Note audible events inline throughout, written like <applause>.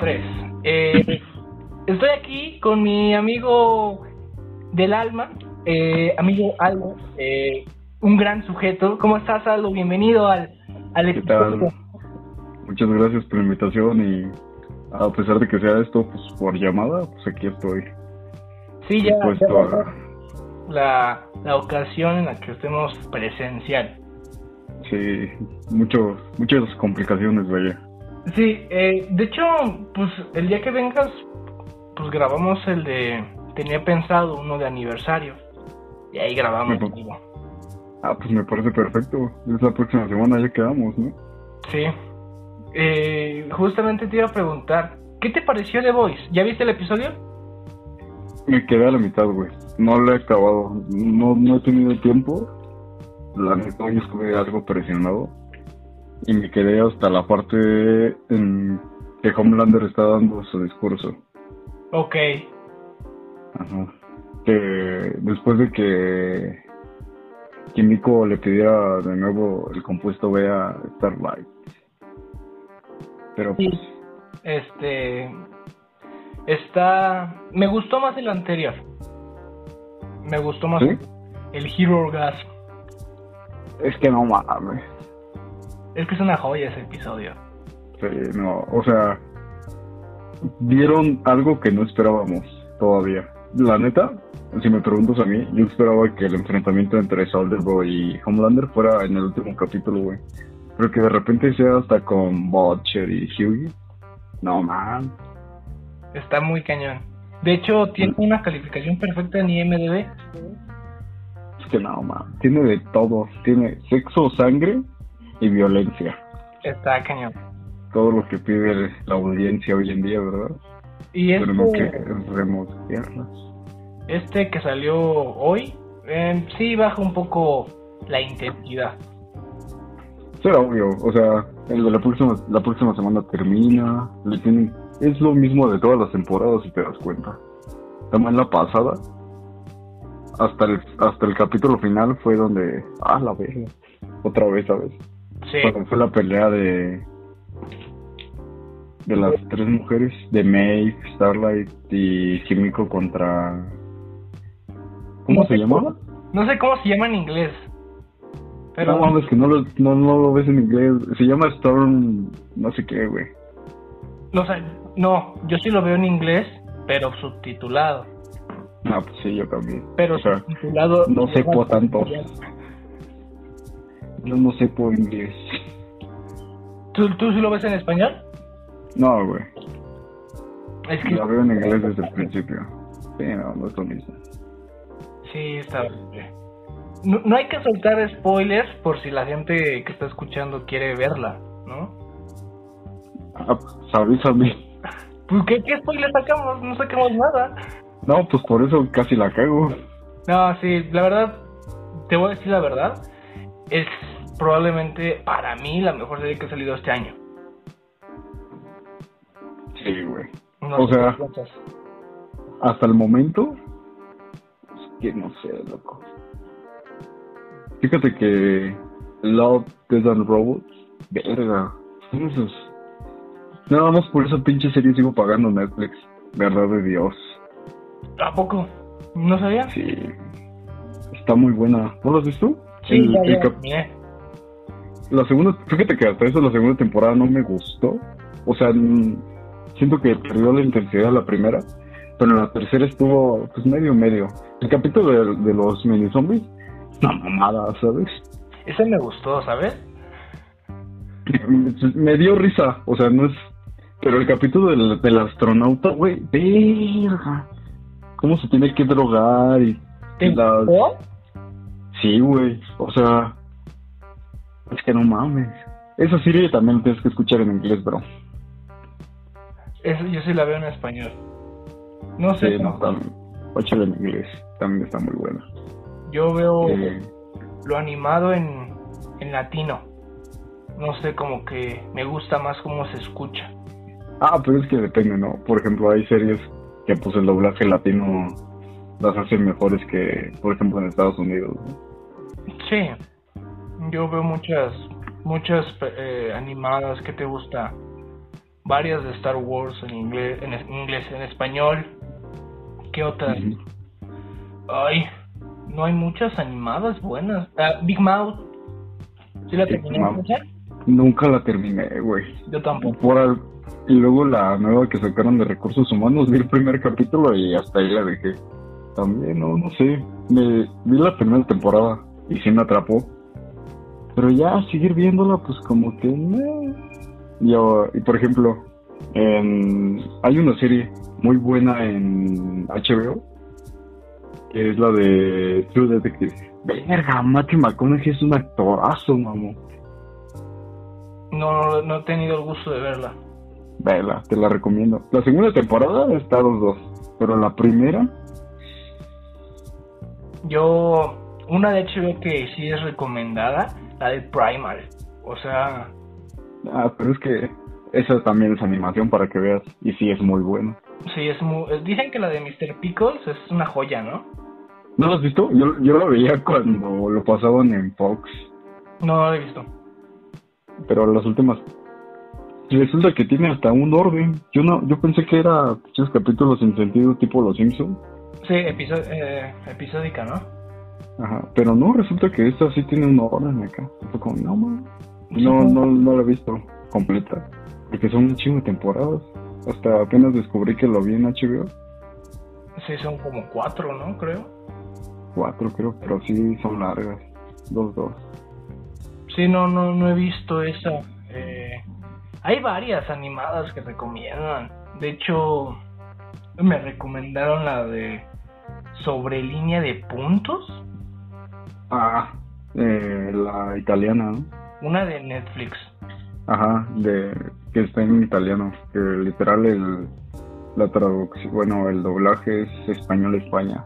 tres. Eh, estoy aquí con mi amigo del alma, eh, amigo Aldo, eh, un gran sujeto. ¿Cómo estás, Aldo? Bienvenido al, al ¿Qué tal? Muchas gracias por la invitación y a pesar de que sea esto pues, por llamada, pues aquí estoy. Sí, ya, ya a la, la ocasión en la que estemos presencial. Sí, mucho, muchas complicaciones, vaya. Sí, eh, de hecho, pues el día que vengas, pues grabamos el de, tenía pensado uno de aniversario, y ahí grabamos. Ah, pues me parece perfecto. Es la próxima semana, ya quedamos, ¿no? Sí. Eh, justamente te iba a preguntar, ¿qué te pareció The Voice? ¿Ya viste el episodio? Me quedé a la mitad, güey. No lo he acabado. No, no he tenido tiempo. La neta, hoy estuve algo presionado. Y me quedé hasta la parte en que Homelander está dando su discurso. Ok. Ajá. Que después de que Kimiko le pidiera de nuevo el compuesto B a Starlight. Pero pues, Este. Está. Me gustó más el anterior. Me gustó más ¿Sí? el Hero Orgasm. es que no mames. Es que es una joya ese episodio. Sí, no, o sea, dieron algo que no esperábamos todavía. La neta, si me preguntas a mí, yo esperaba que el enfrentamiento entre Soldier Boy y Homelander fuera en el último capítulo, güey. Pero que de repente sea hasta con Butcher y Hughie. No, man. Está muy cañón. De hecho, tiene una calificación perfecta en IMDb. Es que no, man. Tiene de todo. Tiene sexo, sangre y violencia. Está cañón. Todo lo que pide la audiencia hoy en día, ¿verdad? Y Pero no este, guerras. este que salió hoy, eh, sí baja un poco la intensidad. Será obvio, o sea, el de la próxima, la próxima semana termina, le tienen, es lo mismo de todas las temporadas si te das cuenta. También la pasada, hasta el, hasta el capítulo final fue donde, ah, la verga, otra vez, ¿sabes? Sí. Cuando fue la pelea de, de las tres mujeres, de Maeve, Starlight y Kimiko contra, ¿cómo se llamaba? No sé cómo se llama en inglés. Pero No mames, que no lo, no, no lo ves en inglés, se llama Storm, no sé qué, güey. no sé, no, yo sí lo veo en inglés, pero subtitulado. Ah, pues sí, yo también. Pero O sea, subtitulado. no sé por tanto. Yo no sé por inglés. ¿Tú, ¿Tú sí lo ves en español? No, güey. Es que La veo en inglés desde el principio. Sí, no, no es lo mismo. sí, está. No, no hay que soltar spoilers por si la gente que está escuchando quiere verla, ¿no? Ah, pues avísame. Pues, ¿qué, ¿Qué spoilers sacamos? No sacamos nada. No, pues por eso casi la cago. No, sí, la verdad, te voy a decir la verdad. Es probablemente para mí la mejor serie que ha salido este año. Sí, güey. No O sea-. Hasta el momento, es que no sé, loco. Fíjate que Love, Death and Robots, verga. esos. Nada más por esa pinche serie sigo pagando Netflix. Verdad de Dios. ¿A poco? ¿No sabía? Sí. Está muy buena. ¿No lo has visto? Sí, El- ya, el ya. La segunda, fíjate que hasta eso la segunda temporada no me gustó. O sea, siento que perdió la intensidad la primera. Pero la tercera estuvo, pues medio, medio. El capítulo de, de los mini zombies, una mamada, ¿sabes? Ese me gustó, ¿sabes? <laughs> Me dio risa, o sea, no es. Pero el capítulo del, del astronauta, güey, verga. ¿Cómo se tiene que drogar? Y ¿Te las-? Sí, güey, o sea. Es que no mames. Esa serie también tienes que escuchar en inglés, bro. Eso yo sí la veo en español. No sé, Sí, no, también. Óchale en inglés, también está muy buena. yo veo Eh, lo animado en, en latino. No sé, como que me gusta más cómo se escucha. ah, pero es que depende, ¿no? Por ejemplo, hay series que pues el doblaje latino las hacen mejores que, por ejemplo, en Estados Unidos. ¿no? Sí, yo veo muchas, muchas eh, animadas que te gusta. varias de Star Wars en inglés, en inglés, en español. ¿Qué otras? Ay, no hay muchas animadas buenas. Ah, Big Mouth. ¿Sí la Big terminé Mouth. Nunca la terminé, güey. Yo tampoco. Por al- Y luego la nueva que sacaron de recursos humanos, vi el primer capítulo y hasta ahí la dejé. También, no, no sé. Me vi la primera temporada y sí me atrapó. Pero ya seguir viéndola, pues como que no. Yo, y por ejemplo, en, hay una serie muy buena en HBO que es la de True Detective. Verga, Matthew McConaughey es un actorazo, mamón. No, no, no he tenido el gusto de verla. Vela, te la recomiendo. La segunda temporada está 2-2, pero la primera, Yo, una de HBO que sí es recomendada, la de Primal. O sea, ah, pero es que esa también es animación para que veas, y sí es muy buena. sí, es muy... Dicen que la de Mr. Pickles es una joya, ¿no? ¿No lo has visto? Yo, yo lo veía cuando lo pasaban en Fox, No, no la he visto. pero las últimas resulta que tiene hasta un orden. Yo no, yo pensé que era muchos capítulos sin sentido tipo Los Simpsons. Sí, episo- eh, episódica, ¿no? Ajá, pero no, resulta que esta sí tiene un orden acá. Fue como, no, man. No, no, no la he visto completa. Porque son un chingo de temporadas. Hasta apenas descubrí que lo vi en HBO. Sí, son como cuatro, ¿no? Creo. Cuatro creo, pero sí son largas. Dos, dos. Sí, no, no, no he visto esa. Eh, hay varias animadas que recomiendan. De hecho, me recomendaron la de sobre línea de puntos. Ah, eh, la italiana, ¿no? Una de Netflix. Ajá, de que está en italiano. Que literal el, la traducción, bueno, el doblaje es español-España.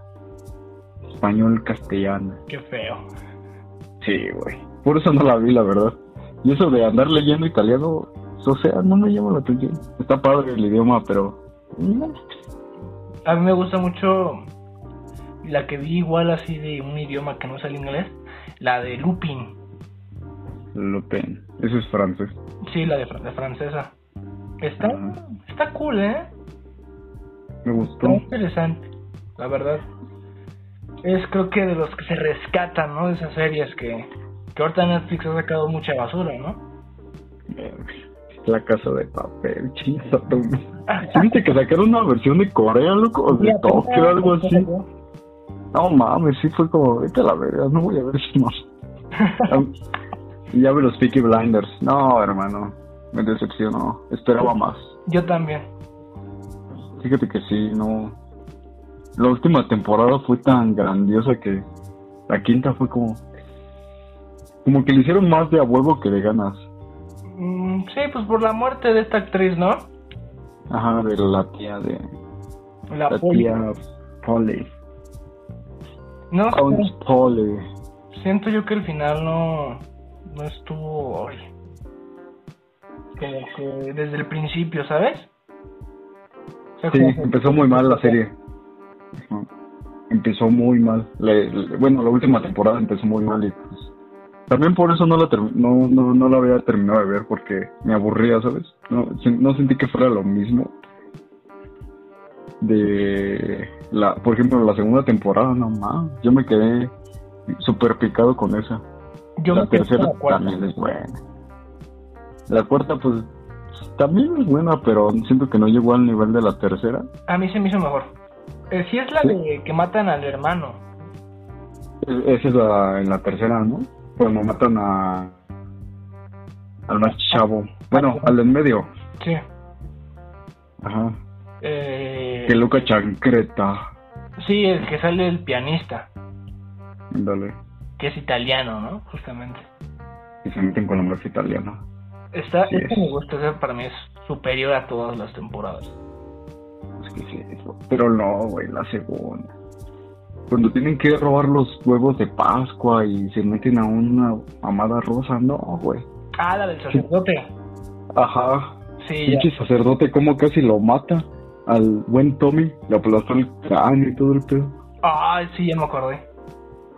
Español-castellano. Qué feo. Sí, güey. Por eso no la vi, la verdad. Y eso de andar leyendo italiano, o sea, no me llama la atención. Está padre el idioma, pero... A mí me gusta mucho la que vi igual así de un idioma que no es el inglés. La de Lupin. Lupin. Eso es francés. Sí, la de, fr- la francesa. Está, está cool, ¿eh? Me gustó. Está interesante, la verdad. Es creo que de los que se rescatan, ¿no? De esas series que, que ahorita Netflix ha sacado mucha basura, ¿no? La casa de papel, chingada. ¿Sí ¿Viste que sacaron una versión de Corea, loco? O de Tokio, algo así. No mames, sí fue como, vete a la verga, no voy a ver eso más. <laughs> Ya ve los Peaky Blinders. No, hermano, me decepcionó. Esperaba más. Yo también. Fíjate que sí, no. La última temporada fue tan grandiosa que la quinta fue como. Como que le hicieron más de a huevo que de ganas. Mm, sí, pues por la muerte de esta actriz, ¿no? Ajá, de la tía de. La, La tía Polly. No, siento yo que el final no, no estuvo ay, como que desde el principio, ¿sabes? O sea, Sí, que- empezó muy mal la serie. Empezó muy mal. Le- le- bueno, la última temporada empezó muy mal y pues. También por eso no la, no, no, no la había terminado de ver porque me aburría, ¿sabes? No, no sentí que fuera lo mismo. De la, por ejemplo, la segunda temporada, no más. Yo me quedé súper picado con esa. yo la me tercera la también es buena. La cuarta, pues, también es buena, pero siento que no llegó al nivel de la tercera. A mí se me hizo mejor. Eh, sí es la Sí. de que matan al hermano. Esa es la, en la tercera, ¿no? Cuando matan a al más chavo. Bueno, al en medio. Sí. Ajá. Eh, Que loca chancreta. sí, el que sale el pianista, Dale. que es italiano, ¿no? Justamente. Y se meten con la mujer italiana. Está, Sí este es. me gusta, para mí es superior a todas las temporadas. Es que sí, eso. Pero no, güey, la segunda. Cuando tienen que robar los huevos de Pascua y se meten a una amada rosa, no, güey. Ah, la del sacerdote. Ajá. Sí. Pinche sacerdote, como casi lo mata al buen Tommy. Le aplastó el cráneo y todo el pedo. Ah, sí, ya me acordé.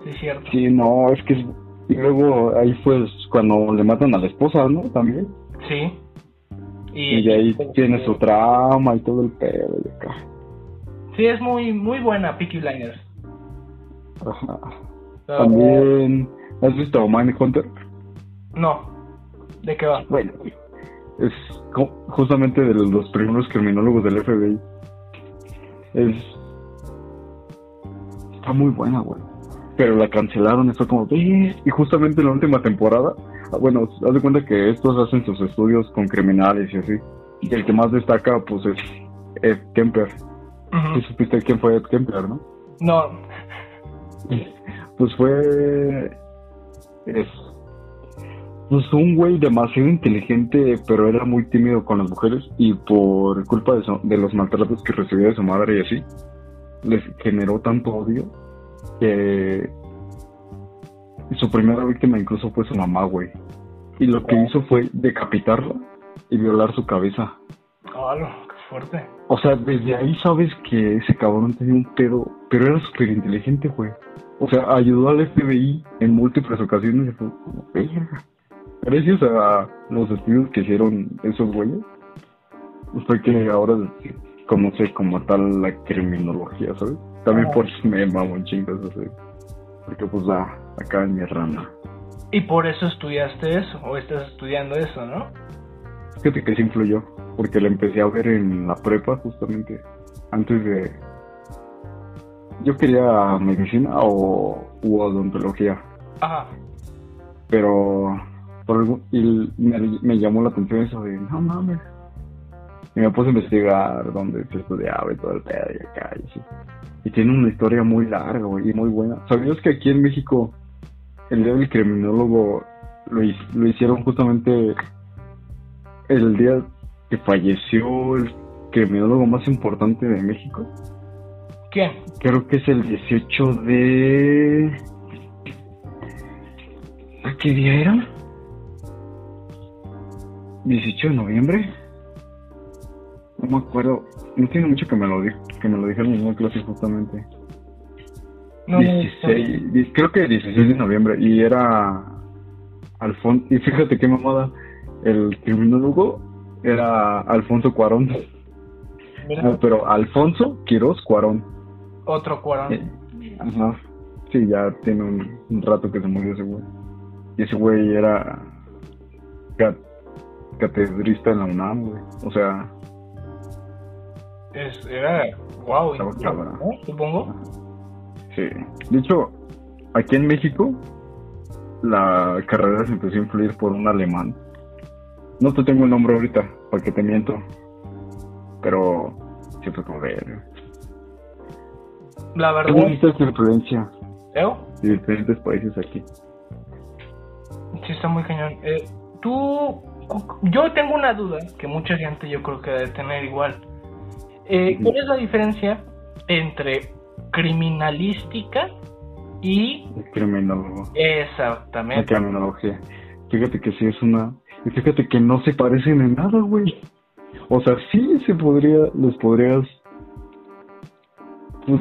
Sí, es cierto. Sí, no, es que... Y luego ahí fue cuando le matan a la esposa, ¿no? También. Sí. Y, de ahí tiene su trama y todo el pedo de acá. Sí, es muy muy buena Peaky Blinders. Ajá. También, ¿has visto Mindhunter? No. ¿De qué va? Bueno, es justamente de los primeros criminólogos del FBI. Es. Está muy buena, güey. Pero la cancelaron, eso como. Y justamente en la última temporada. Ah, bueno, haz de cuenta que estos hacen sus estudios con criminales y así. Y el que más destaca, pues es Ed Kemper. ¿Tú supiste quién fue Ed Kemper, no? No. Pues fue. Es pues un güey demasiado inteligente, pero era muy tímido con las mujeres y por culpa de, de los maltratos que recibía de su madre y así, les generó tanto odio que su primera víctima incluso fue su mamá, güey. Y lo que hizo fue decapitarla y violar su cabeza. ¡Oh, qué fuerte! O sea, desde ahí sabes que ese cabrón tenía un pedo, pero era súper inteligente, güey. O sea, ayudó al FBI en múltiples ocasiones y fue como, gracias a los estudios que hicieron esos güeyes, fue que ahora conoce como tal la criminología, ¿sabes? También por eso me mamo chingas, ¿sabes? Porque pues la, acá en mi rama. Y por eso estudiaste eso, o estás estudiando eso, ¿no? Fíjate que sí influyó, porque la empecé a ver en la prepa justamente, antes de... Yo quería medicina o u odontología. Ajá. Pero y me, llamó la atención eso de, no mames. Y me puse a investigar dónde se estudiaba y todo el pedo y acá. Y, tiene una historia muy larga, y muy buena. ¿Sabías que aquí en México el día del criminólogo lo, lo hicieron justamente el día que falleció el criminólogo más importante de México? ¿Quién? Creo que es el 18 de... ¿A qué día era? 18 de noviembre. No me acuerdo. No tiene mucho que me lo, que me lo dijeron en una clase justamente. 16, creo que 16 de noviembre. Y era Alfonso. Y fíjate qué mamada. El criminólogo era Alfonso Cuarón. pero Alfonso Quiroz Cuarón. Otro Cuarón. Eh, ajá. Sí, ya tiene un, un rato que se murió ese güey. Y ese güey era catedrista en la UNAM, güey. O sea. Es, era. Wow, supongo. Sí. De hecho, aquí en México, la carrera se empezó a influir por un alemán. No te tengo el nombre ahorita, porque te miento. Pero siempre como ver. La verdad. ¿Cómo viste esta influencia? ¿Eh? De diferentes países aquí. Sí, está muy cañón. Eh, tú yo tengo una duda que mucha gente yo creo que debe tener igual. Eh, ¿Cuál es la diferencia entre criminalística y... criminólogo. Exactamente. La criminología. Fíjate que sí es una... Y fíjate que no se parecen en nada, güey. O sea, sí se podría, los podrías... Pues...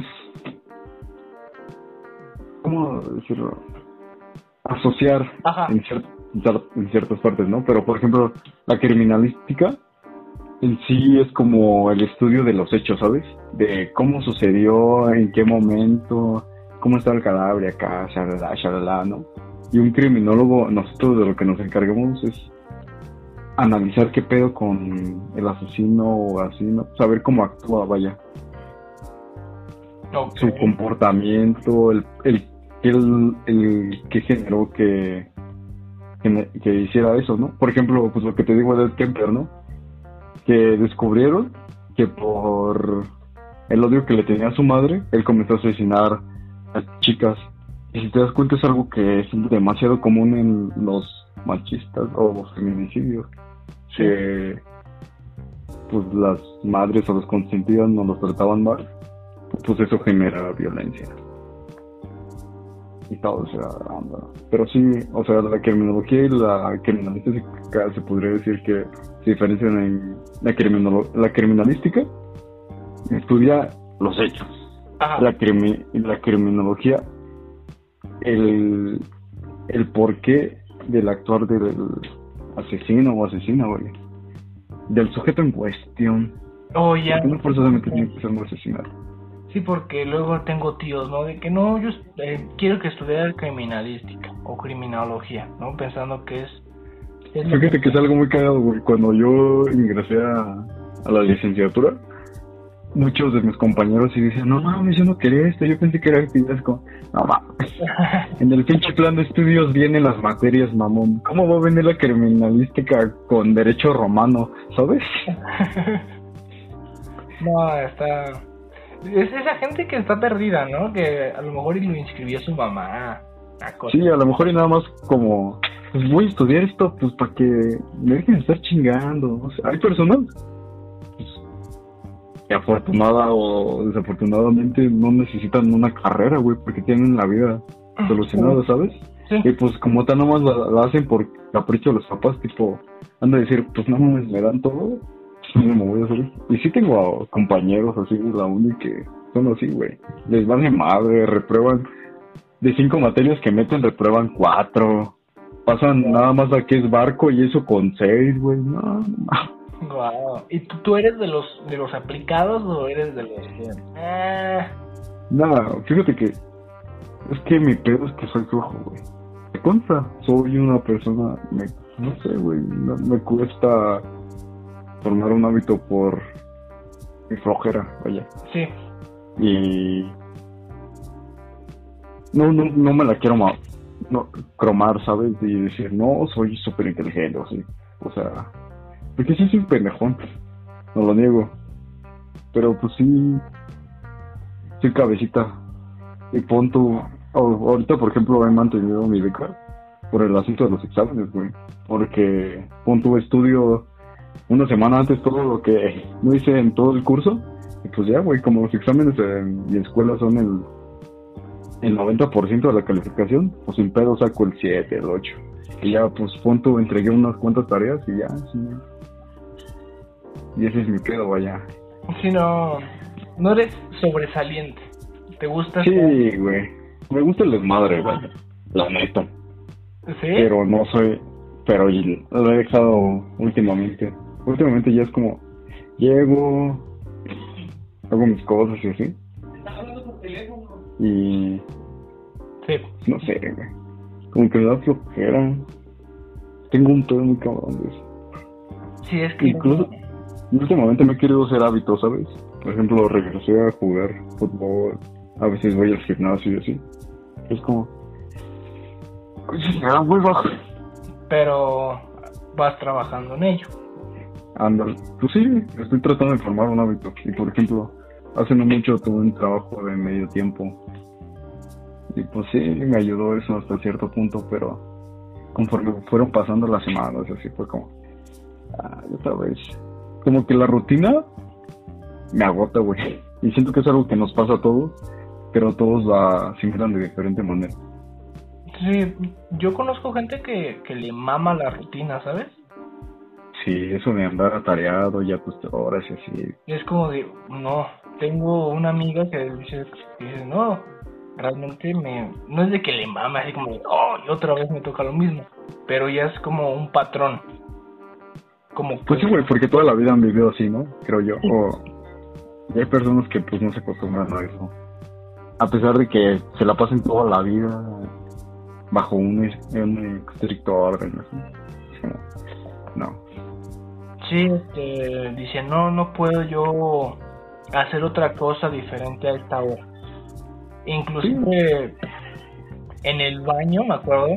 ¿Cómo decirlo? Asociar en cierto en ciertas partes, ¿no? Pero, por ejemplo, la criminalística en sí es como el estudio de los hechos, ¿sabes? De cómo sucedió, en qué momento, cómo está el cadáver acá, shalala, shalala, ¿no? Y un criminólogo, nosotros de lo que nos encargamos es analizar qué pedo con el asesino o así, ¿no? Saber cómo actúa, vaya. Su comportamiento, el, el, el, el que generó que que, hiciera eso, ¿no? Por ejemplo, pues lo que te digo de Kemper, ¿no? Que descubrieron que por el odio que le tenía a su madre, él comenzó a asesinar a chicas. Y si te das cuenta es algo que es demasiado común en los machistas o feminicidios. Que pues las madres o los consentidos no los trataban mal, pues eso genera violencia y todo, o sea, Pero sí, o sea, la criminología y la criminalística se podría decir que se diferencian en la, la criminalística estudia los hechos. La, la criminología, el, el porqué del actuar del asesino o asesina, güey. del sujeto en cuestión. Oh, ya. No forzosamente tiene que ser un asesinato. Sí, porque luego tengo tíos, ¿no? De que no, yo eh, quiero que estudiar criminalística o criminología, ¿no? Pensando que es... es Fíjate que es algo muy cagado, güey. Cuando yo ingresé a, a la licenciatura, muchos de mis compañeros sí dicen, no mames, yo no quería esto, yo pensé que era como, no mames. <laughs> En el pinche plan de estudios vienen las materias, mamón. ¿Cómo va a venir la criminalística con derecho romano, sabes? <laughs> No, está... Es esa gente que está perdida, ¿no? Que a lo mejor y lo inscribió su mamá. Sí, a lo mejor y nada más como, pues voy a estudiar esto, pues para que me dejen de estar chingando. O sea, hay personas pues, que afortunada o desafortunadamente no necesitan una carrera, güey, porque tienen la vida solucionada, ¿sabes? Sí. Y pues como tal nomás la, la hacen por capricho de los papás, tipo, han de decir, pues no mames, me dan todo, no me voy a hacer. Y sí tengo compañeros así de la uni que son así, güey. Les van de madre, reprueban. De cinco materias que meten, reprueban cuatro. Pasan nada más a que es barco y eso con seis, güey. No, no. Guau. ¿Y tú, tú eres de los de los aplicados o eres de los. Ah, Nada, fíjate que es que mi pedo es que soy flojo, güey. Me consta, soy una persona, me, no sé, güey, no- me cuesta formar un hábito por mi flojera, vaya. sí. Y no, no, no me la quiero ma- no, cromar, ¿sabes? Y decir, no, soy súper inteligente, o así. O sea, porque sí soy un pendejón, no lo niego. Pero pues sí, soy cabecita. Y pon tu, au- ahorita por ejemplo he mantenido mi beca por el asunto de los exámenes, güey. Porque pon tu estudio una semana antes todo lo que no hice en todo el curso. Y pues ya, güey, como los exámenes en mi escuela son el, el 90% de la calificación, pues sin pedo saco el 7, el 8. Y ya, pues pon tu, entregué unas cuantas tareas y ya, sí. Y ese es mi pedo, vaya. Sí, no, no eres sobresaliente. ¿Te gusta? Sí, güey. Me gusta el desmadre, vaya. La neta. ¿Sí? Pero no soy. Pero lo he dejado últimamente. Últimamente ya es como. Llego. Hago mis cosas y así. Y. Sí. No sé, güey. Como que me da flojera. Tengo un pedo muy cabrón de eso. Sí, es que... Incluso. Últimamente me he querido hacer hábitos, ¿sabes? Por ejemplo, regresé a jugar fútbol. A veces voy al gimnasio y así. Es como. Oye, me da hueva. Pero vas trabajando en ello. Anda, pues sí, estoy tratando de formar un hábito. Y por ejemplo, hace no mucho tuve un trabajo de medio tiempo. Y pues sí, me ayudó eso hasta cierto punto, pero conforme fueron pasando las semanas, así fue como, ah, otra vez. Como que la rutina me agota, güey. Y siento que es algo que nos pasa a todos, pero todos la asimilan de diferente manera. Sí, yo conozco gente que, que le mama la rutina, ¿sabes? Sí, eso de andar atareado pues y así. Y es como de, no, tengo una amiga que dice, no, realmente me, no es de que le mama, así como oh, y otra vez me toca lo mismo, pero ya es como un patrón. Como Pues sí, güey, porque toda la vida han vivido así, ¿no? Creo yo. O y hay personas que pues no se acostumbran a eso. A pesar de que se la pasen toda la vida bajo un, un estricto orden. así. Como, No. Sí, este, dice, no, no puedo yo hacer otra cosa diferente a esta hora. Inclusive en el baño, me acuerdo,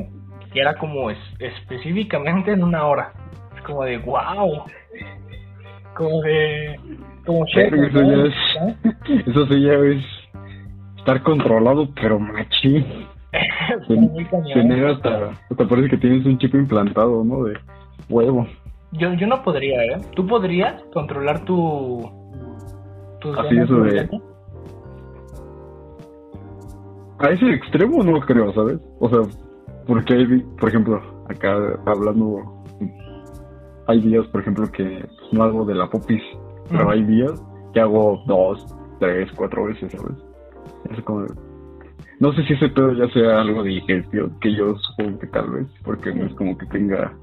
que era como es- específicamente en una hora. Es como de, wow. Como de... Como chef, eso ¿no? ya es. Eso sí ya es estar controlado, pero <laughs> cañón. Tener hasta. Hasta parece que tienes un chip implantado, ¿no? De huevo. Yo, yo no podría, ¿eh? ¿Tú podrías controlar tu... tus Así, eso de? A ese extremo no creo, ¿sabes? O sea, porque hay, por ejemplo, acá hablando, hay días, por ejemplo, que no hago de la popis, pero hay días que hago dos, tres, cuatro veces, ¿sabes? Es como, no sé si ese pedo ya sea algo de digestión, que yo supongo que tal vez, porque no es como que tenga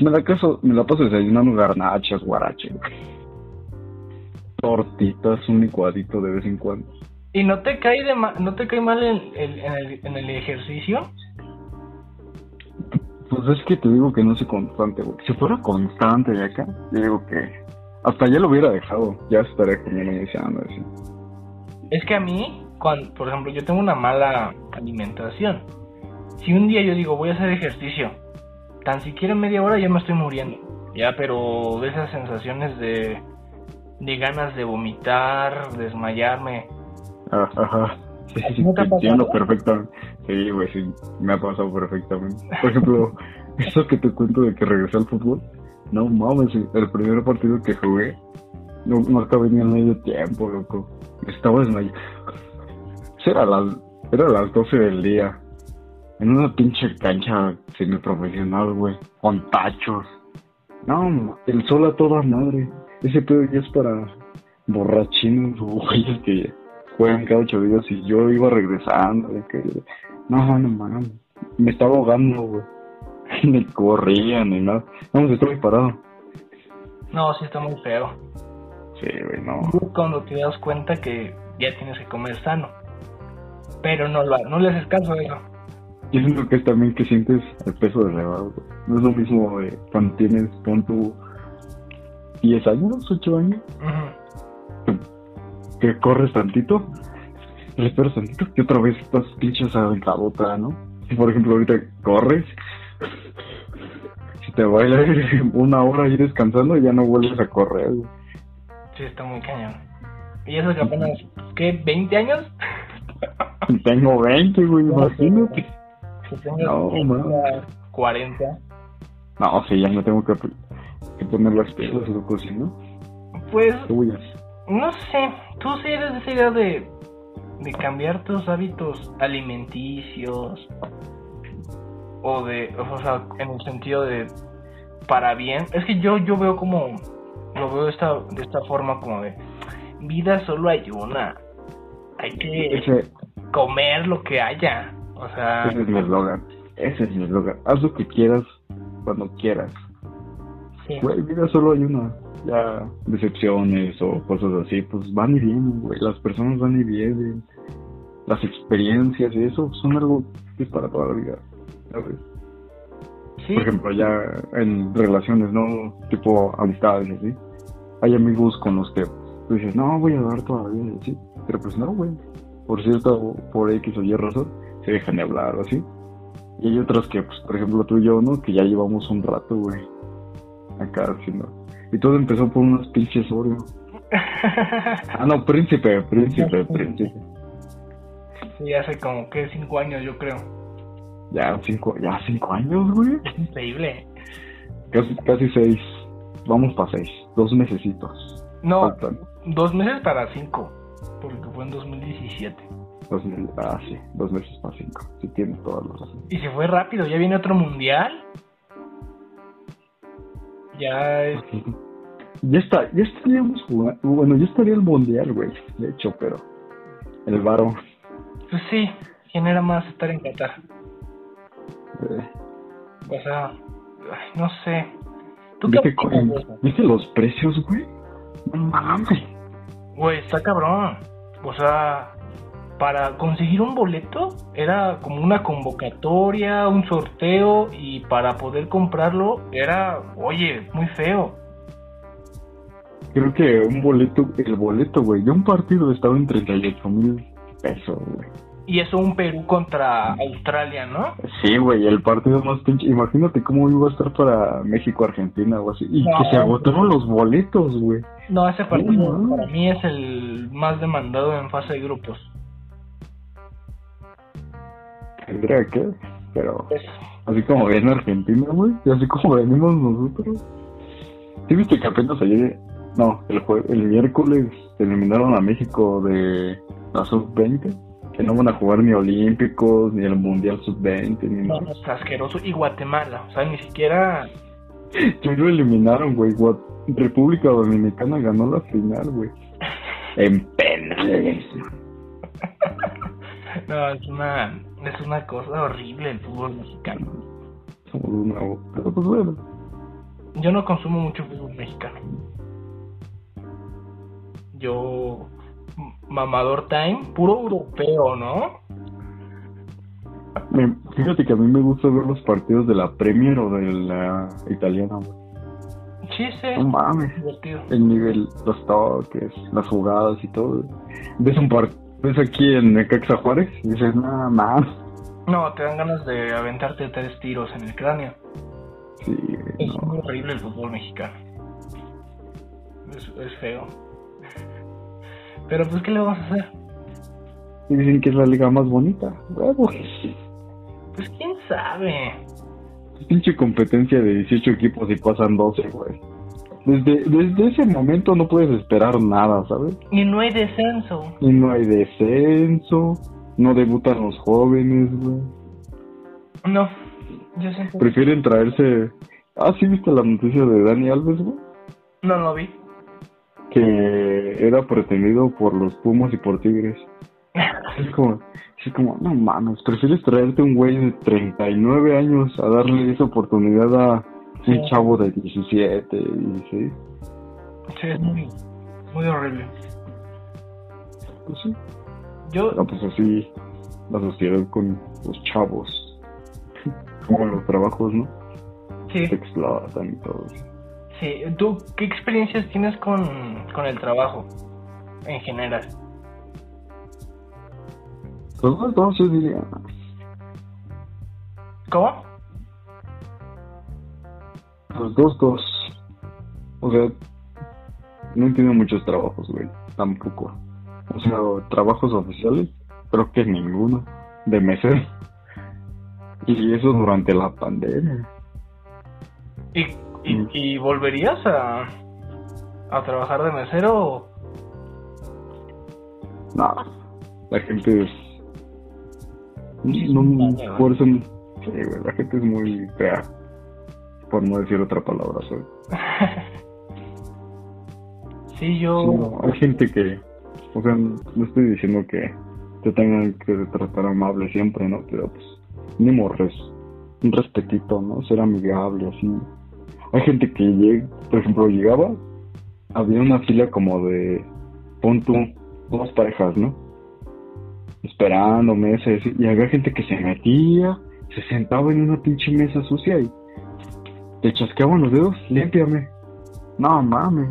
me la, caso, me la paso desayunando garnachas, guarache, Tortitas, un licuadito de vez en cuando. ¿Y no te cae de no te cae mal el, el, en, el, en el ejercicio? Pues es que te digo que no soy constante, güey. Si fuera constante de acá, yo digo que hasta ya lo hubiera dejado. Ya estaría como iniciando así. Es que a mí, cuando, por ejemplo, yo tengo una mala alimentación. Si un día yo digo voy a hacer ejercicio, tan siquiera media hora ya me estoy muriendo. Ya, pero de esas sensaciones de, de ganas de vomitar, desmayarme. Ah, ajá. Sí, sí, ¿No te entiendo perfectamente. Sí, güey, sí, me ha pasado perfectamente. Por ejemplo, <laughs> eso que te cuento de que regresé al fútbol, no mames, el primer partido que jugué, no, no acabé ni en medio tiempo, loco. Estaba desmayado. Era las, era las 12 del día. En una pinche cancha semiprofesional, güey. Con tachos. No, el sol a toda madre. Ese pedo ya es para borrachinos, <laughs> güey, que juegan cada ocho días y yo iba regresando. De que, no, no mames. Me estaba ahogando, güey. <laughs> Ni corría ni nada. Vamos, estoy parado. No, sí está muy feo. Sí, güey, no. Cuando te das cuenta que ya tienes que comer sano. Pero no, no le haces caso a eso. Yo siento que es también que sientes el peso de elevado. No es lo mismo cuando tienes, pon tu 10 años, 8 años, que, corres tantito, respiras tantito, que otra vez estás pinches otra, ¿no? Si por ejemplo ahorita corres, si te bailas <laughs> una hora ahí descansando, ya no vuelves a correr. Sí, está muy cañón. ¿Y eso que apenas, qué, 20 años? Tengo 20, güey, imagínate. No, man. 40. No, sí, ya no tengo que, que poner las piezas, loco, ¿sí, no? Pues, no sé, tú sí eres de esa idea de, de cambiar tus hábitos alimenticios o de, o sea, en el sentido de para bien. Es que yo, yo veo como, lo veo de esta, de esta forma como de, vida solo hay una. Hay que comer lo que haya. O sea. Ese es mi eslogan. Ese es mi eslogan. Haz lo que quieras cuando quieras. Sí. Güey, vida solo hay una. Ya decepciones o cosas así, pues van y vienen, güey. Las personas van y vienen. Las experiencias y eso son algo que es para toda la vida. ¿sabes? Sí. Por ejemplo, ya en relaciones, ¿no? Tipo amistades, así. Hay amigos con los que tú dices, no, voy a dar todavía, sí. Pero pues no, güey. Por cierto, por X o Y razón, se dejan de hablar o así. Y hay otras que, pues, por ejemplo, tú y yo, ¿no? Que ya llevamos un rato, güey. Acá haciendo. Y todo empezó por unos pinches Oreo. ah, no, príncipe, príncipe, <laughs> príncipe. Sí, hace como que cinco años, yo creo. Ya cinco, ya cinco años, güey. Es increíble. Casi, casi seis. Vamos para seis. Dos mesecitos. No, dos meses para cinco, porque fue en 2017. Dos, ah, sí, dos meses para cinco. Sí, tienes todas las razón. Y se fue rápido, ya viene otro mundial. Ya es... Ya está, ya estaríamos jugando. Bueno, ya estaría el mundial, güey. De hecho, pero. El varo. Pues sí, ¿quién era más estar en Qatar? Eh. O sea, no sé. ¿Tú ¿Viste, ¿Viste los precios, güey? Güey, está cabrón. O sea, para conseguir un boleto era como una convocatoria, un sorteo y para poder comprarlo era, oye, muy feo. Creo que un boleto, el boleto, güey, de un partido estaba en 38 mil pesos, güey. Y eso un Perú contra Australia, ¿no? Sí, güey, el partido más pinche. Imagínate cómo iba a estar para México-Argentina o así. Y que se agotaron los boletos, güey. No, ese partido para mí es el más demandado en fase de grupos. Tendría que, pero. Así como viene Argentina, güey. Y así como venimos nosotros. ¿Sí viste que apenas ayer. No, el, el miércoles eliminaron a México de la sub-20? que no van a jugar ni Olímpicos, ni el Mundial Sub-20, ni. No, asqueroso. Y Guatemala, o sea, ni siquiera... <laughs> Ya lo eliminaron, güey. República Dominicana ganó la final, güey. <laughs> En penales. <laughs> <laughs> no, es una, es una cosa horrible el fútbol mexicano. Pero pues bueno, yo no consumo mucho fútbol mexicano. Yo, mamador time, puro europeo, ¿no? fíjate que a mí me gusta ver los partidos de la Premier o de la italiana, Sí, sí. No mames. El nivel, los toques, las jugadas y todo. Ves un partido, ves aquí en Necaxa Juárez y dices, nada más. No, te dan ganas de aventarte tres tiros en el cráneo. Sí. Es muy horrible el fútbol mexicano. Es, es feo. Pero pues, ¿qué le vamos a hacer? Y dicen que es la liga más bonita. Pues quién sabe. Pinche competencia de 18 equipos y pasan 12, güey. Desde, desde ese momento no puedes esperar nada, ¿sabes? Y no hay descenso. Y no hay descenso. No debutan los jóvenes, güey. No, yo siempre... Prefieren traerse... Ah, ¿sí viste la noticia de Dani Alves, güey? No lo vi. Que era pretendido por los Pumas y por Tigres. <laughs> es como, es como, no mames, prefieres traerte un güey de 39 años a darle esa oportunidad a un chavo de 17, 16. Sí, es muy, muy horrible. Pues sí. Yo... No, pues así la sociedad con los chavos. <laughs> Como los trabajos, ¿no? Sí. Se explotan y todo. Sí, ¿tú qué experiencias tienes con, con el trabajo en general? Los dos, yo diría. ¿Cómo? Los dos, dos. O sea, no entiendo muchos trabajos, güey. Tampoco. O sea, trabajos oficiales, creo que ninguno. De meses. Y eso durante la pandemia. ¿Y, y, mm. y volverías a, a trabajar de mesero? No, la gente es no, por eso, la gente es muy fea, por no decir otra palabra. Soy. <laughs> sí, yo... hay gente que, o sea, no estoy diciendo que te tengan que tratar amable siempre, ¿no? Pero pues, ni morres, un respetito, ¿no? Ser amigable, así. Hay gente que llega, por ejemplo, llegaba, había una fila como de, pon tú, dos parejas, ¿no? esperando meses y había gente que se metía, se sentaba en una pinche mesa sucia y te chasqueaban los dedos, límpiame. No mames.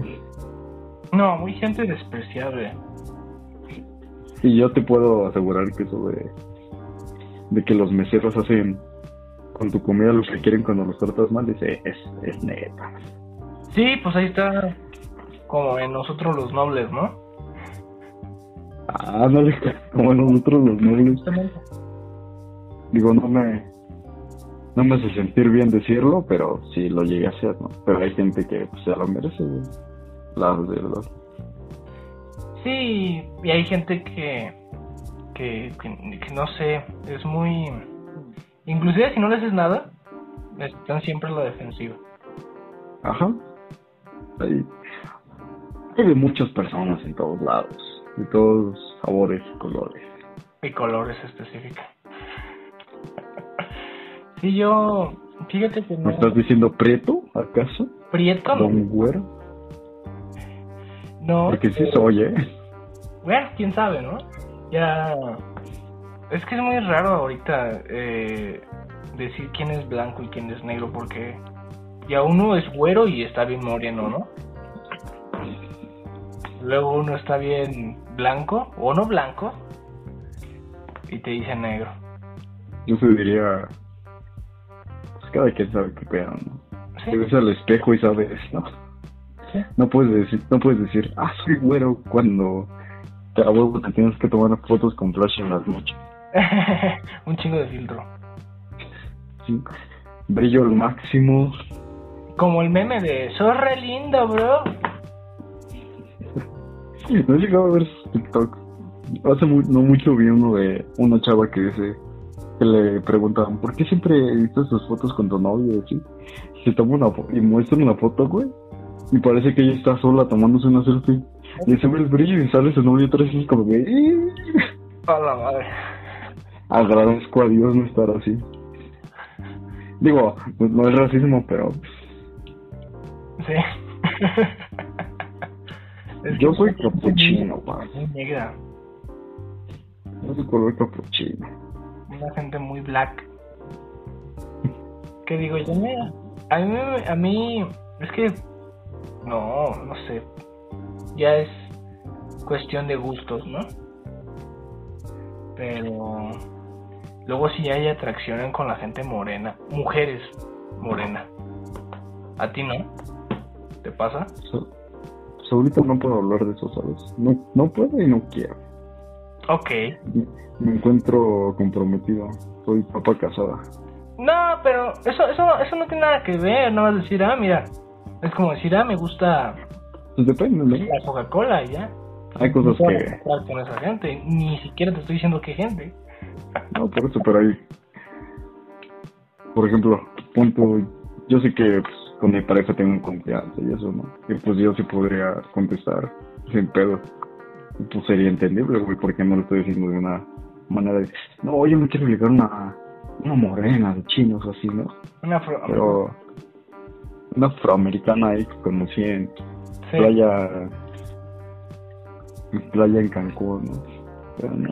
No, muy gente despreciable. Y yo te puedo asegurar que eso de, de que los meseros hacen con tu comida lo que quieren cuando los tratas mal, dice, es, es neta. Sí, pues ahí está como en nosotros los nobles, ¿no? Ah, no como nosotros los nobles. Digo, no me no me hace sentir bien decirlo, pero sí lo llegué a hacer, ¿no? Pero hay gente que pues, se lo merece, la verdad. Sí, y hay gente que, que, que, no sé, es muy... Inclusive si no le haces nada, están siempre en la defensiva. Ajá. Hay, hay de muchas personas en todos lados de todos sabores y colores. Y colores específicos. Sí, yo, fíjate que no... ¿Me estás diciendo Prieto, acaso? ¿Prieto? ¿Don Güero? No. Porque sí soy, ¿eh? Bueno, quién sabe, ¿no? Ya... Es que es muy raro ahorita eh, decir quién es blanco y quién es negro porque ya uno es güero y está bien moreno, ¿no? Luego uno está bien blanco o no blanco y te dice negro. Yo se diría, cada quien sabe qué pedo, ¿no? Te ves al espejo y sabes, ¿no? No puedes decir, no puedes decir, ah, soy güero cuando te a huevo te tienes que tomar fotos con flash en las noches. <laughs> Un chingo de filtro. Sí. Brillo al máximo. Como el meme de, sos re lindo, bro. <laughs> No he llegado a ver TikTok. Hace no mucho vi uno de una chava que dice que le preguntaban ¿por qué siempre editas sus fotos con tu novio? ¿sí? Se toma una y muestra una foto, güey. Y parece que ella está sola tomándose una selfie. Y se ve el brillo y sale su novio atrás y como que... A la madre. Agradezco a Dios no estar así. Digo, pues no es racismo, pero Sí. <laughs> Yo soy capuchino. Muy negra. Yo soy color capuchino. Una gente muy black. ¿Qué digo yo? Mira, a mí, a mí, es que, no, no sé. Ya es cuestión de gustos, ¿no? Pero luego si hay atracción con la gente morena, mujeres morena. ¿A ti no? ¿Te pasa? pues ahorita no puedo hablar de eso, ¿sabes? No, no puedo y no quiero. Ok. Me encuentro comprometido. Soy papá casada. No, pero eso, eso, eso no tiene nada que ver. No vas a decir, ah, mira. Es como decir, ah, me gusta. Pues depende, ¿no? La Coca-Cola y ya. Hay cosas que. con esa gente. Ni siquiera te estoy diciendo qué gente. No, por eso, pero ahí. Por ejemplo, punto. Yo sé que pues, con mi pareja tengo confianza y eso, ¿no? Y pues yo sí podría contestar sin pedo. Pues sería entendible, güey, porque no lo estoy diciendo de una manera de. No, oye, me quiero ligar una. Una morena de chinos, así, ¿no? Una afro. Pero. Una afroamericana ahí que conocí en playa playa en Cancún, ¿no? Pero no,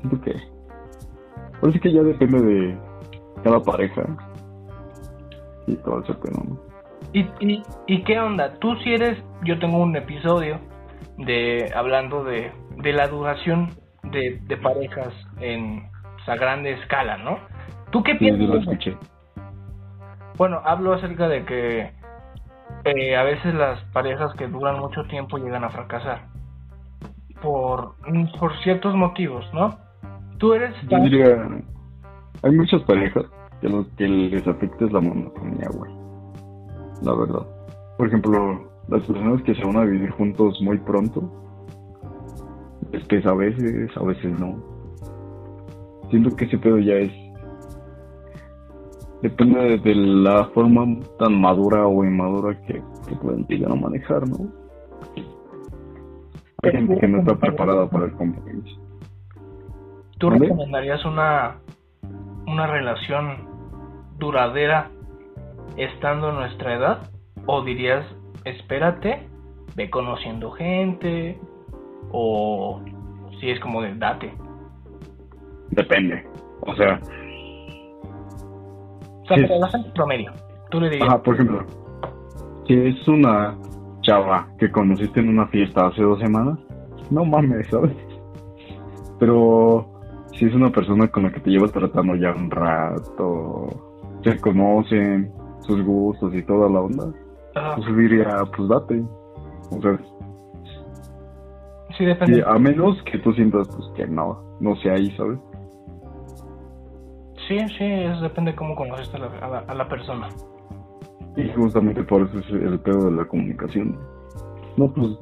siento que, parece que ya depende de cada pareja y todo ese pedo, ¿no? ¿Y, y, ¿Y qué onda? Tú si eres, yo tengo un episodio de hablando de, de la duración de, de parejas en a grande escala, ¿no? ¿Tú qué piensas? Bueno, hablo acerca de que eh, a veces las parejas que duran mucho tiempo llegan a fracasar por, por ciertos motivos, ¿no? Tú eres... Yo diría, hay muchas parejas que lo que les afecta es la monotonía, güey. La verdad. Por ejemplo, las personas que se van a vivir juntos muy pronto, es que a veces, a veces no. Siento que ese pedo ya es depende de la forma tan madura o inmadura que, pueden llegar a manejar, ¿no? Hay gente que no está preparada para el compromiso. ¿Tú recomendarías una, una relación duradera estando en nuestra edad? ¿O dirías, espérate, ve conociendo gente? ¿O si es como de date? Depende. O sea, o sea, pero la gente promedio. Tú le dirías. Ajá, por ejemplo, si es una chava que conociste en una fiesta hace dos semanas, no mames, ¿sabes? Pero si es una persona con la que te llevas tratando ya un rato, se conocen sus gustos y toda la onda, pues diría, pues date. O sea, sí, depende. a menos que tú sientas pues, que no, no sea ahí, ¿sabes? Sí, sí, eso depende de cómo conoces a la, a la, persona. Y justamente por eso es el pedo de la comunicación. No, pues,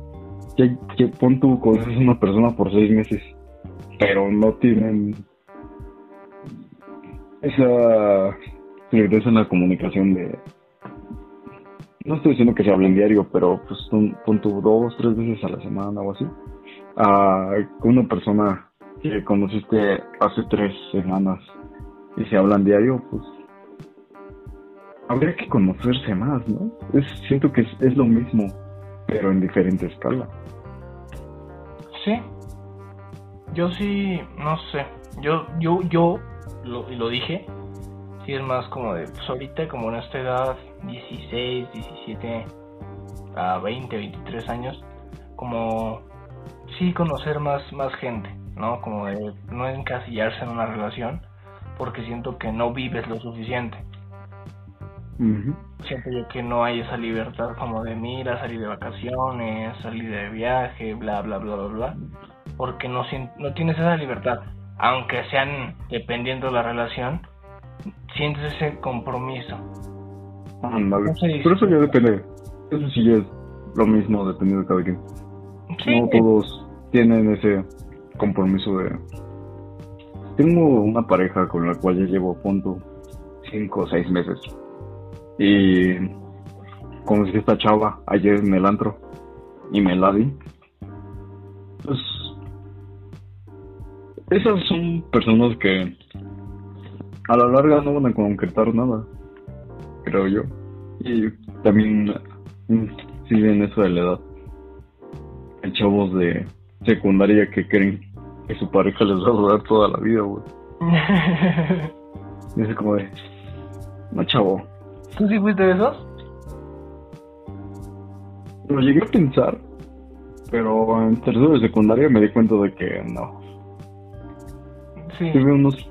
que, que pon tú conoces a una persona por seis meses, pero no tienen esa fluidez en la comunicación de... No estoy diciendo que se hablen diario, pero pues pon tú dos, tres veces a la semana o así. A una persona que conociste hace tres semanas y si hablan diario, pues habría que conocerse más, ¿no? Es, siento que es, lo mismo, pero en diferente escala. Sí. Yo sí, no sé. Yo, yo, yo lo, lo dije. Sí es más como de, pues ahorita como en esta edad, 16, 17 a 20, 23 años, como sí conocer más, más gente, ¿no? Como de no encasillarse en una relación porque siento que no vives lo suficiente. Siento yo que no hay esa libertad como de mira, salir de vacaciones, salir de viaje, bla, bla, bla, bla, bla, porque no, no tienes esa libertad. Aunque sean, dependiendo de la relación, sientes ese compromiso. Pero eso ya depende. Eso sí es lo mismo dependiendo de cada quien. No todos tienen ese compromiso de tengo una pareja con la cual ya llevo a punto cinco o seis meses. Y conocí a esta chava ayer en el antro y me la di. Pues esas son personas que a la larga no van a concretar nada, creo yo. Y también, mm, sí ven eso de la edad. Hay chavos de secundaria que creen que su pareja les va a durar toda la vida, güey. <laughs> Y es como de, no, chavo. ¿Tú sí fuiste de esos? Lo llegué a pensar, pero en tercero de secundaria me di cuenta de que no. Sí. Tuve unos,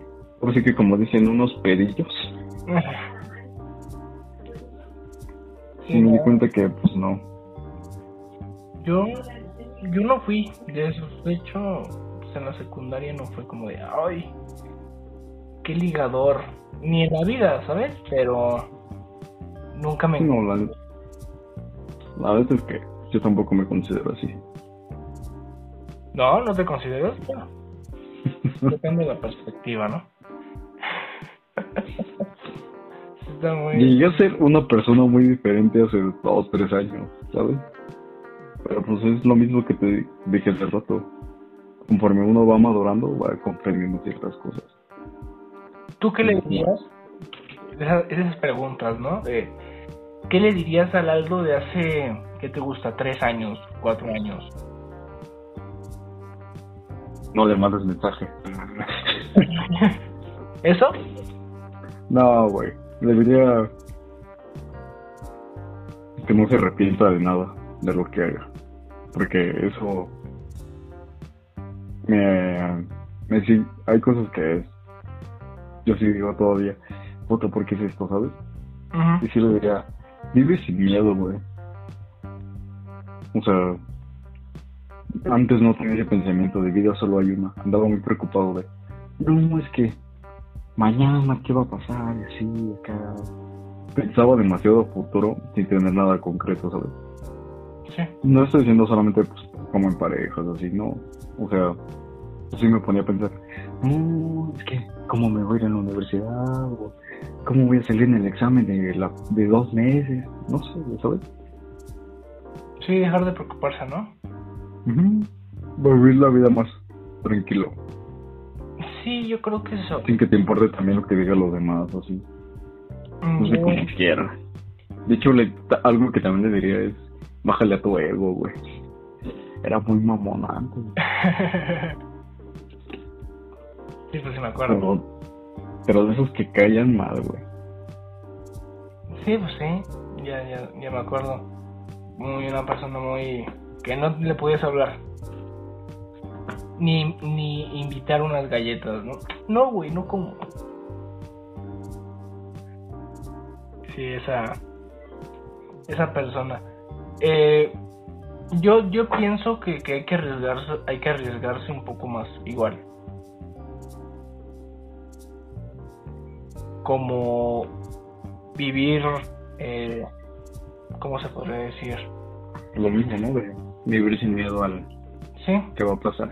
así que como dicen, unos pedillos. <laughs> Sí, me di cuenta que, pues no. Yo, yo no fui de esos. De hecho, pues, en la secundaria no fue como de, ay, qué ligador. Ni en la vida, ¿sabes? Pero nunca me... No, la, la verdad es que yo tampoco me considero así. No, no te consideras. <laughs> Depende de la perspectiva, ¿no? Está muy... Llegué a ser una persona muy diferente hace dos, tres años, ¿sabes? Pero pues es lo mismo que te dije hace rato. Conforme uno va madurando, va comprendiendo ciertas cosas. ¿Tú qué le dirías? Esas, esas preguntas, ¿no? De, ¿Qué le dirías al Aldo de hace, ¿qué te gusta? ¿Tres años? ¿Cuatro años? No le mandes mensaje. <laughs> ¿Eso? No, güey. Le diría que no se arrepienta de nada de lo que haga. Porque eso me, me sí, hay cosas que yo sí digo todavía, puta, ¿por qué es esto, sabes? Y sí le diría, vive sin miedo, güey. O sea, antes no tenía ese pensamiento de vida solo hay una. Andaba muy preocupado de, no, es que mañana, ¿qué va a pasar? Así, acá. Pensaba demasiado futuro sin tener nada concreto, ¿sabes? Sí. No estoy diciendo solamente pues, como en parejas, así, no. O sea, así me ponía a pensar, no, es que, ¿cómo me voy a ir a la universidad? O, ¿Cómo voy a salir en el examen de, la, de dos meses? No sé, ¿sabes? Sí, dejar de preocuparse, ¿no? Ujú. Vivir la vida más tranquilo, Sí, yo creo que eso. sin que te importe también lo que digan los demás, así. Mm, No sé como quiera. De hecho, le- algo que también le diría es, bájale a tu ego, güey. Era muy mamón antes. <laughs> sí, pues sí me acuerdo. Pero, pero de esos que callan mal, güey. Sí, pues sí, ya, ya, ya me acuerdo. Muy una persona muy... que no le podías hablar. Ni, ni invitar unas galletas, ¿no? No, güey, no como. Sí, esa... Esa persona. Eh, yo, yo pienso que, que hay que arriesgarse, hay que arriesgarse un poco más, igual. Como vivir, eh, ¿cómo se podría decir? Lo mismo, ¿no? Vivir sin miedo al Sí, que va a pasar.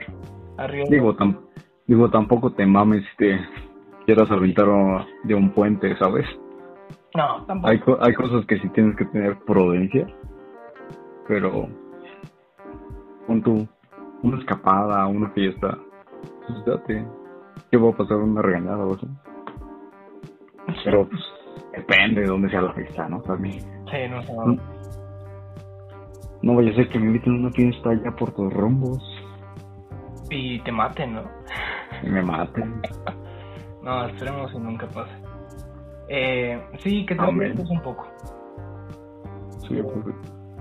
arriesgar. Digo, tam- digo tampoco te mames si te quieras aventar de un puente, ¿sabes? No, tampoco. Hay, co- hay cosas que sí tienes que tener prudencia, pero con tu una escapada, una fiesta, pues date. ¿Qué va a pasar? Una regañada o eso. Pero pues depende de dónde sea la fiesta, ¿no? También. Sí, no sé. No, vaya a ser que me inviten a una fiesta allá por tus rumbos Y te maten, ¿no? y me maten. No, esperemos que nunca pase. Eh, sí, que te arriesgues un poco. Sí, pues,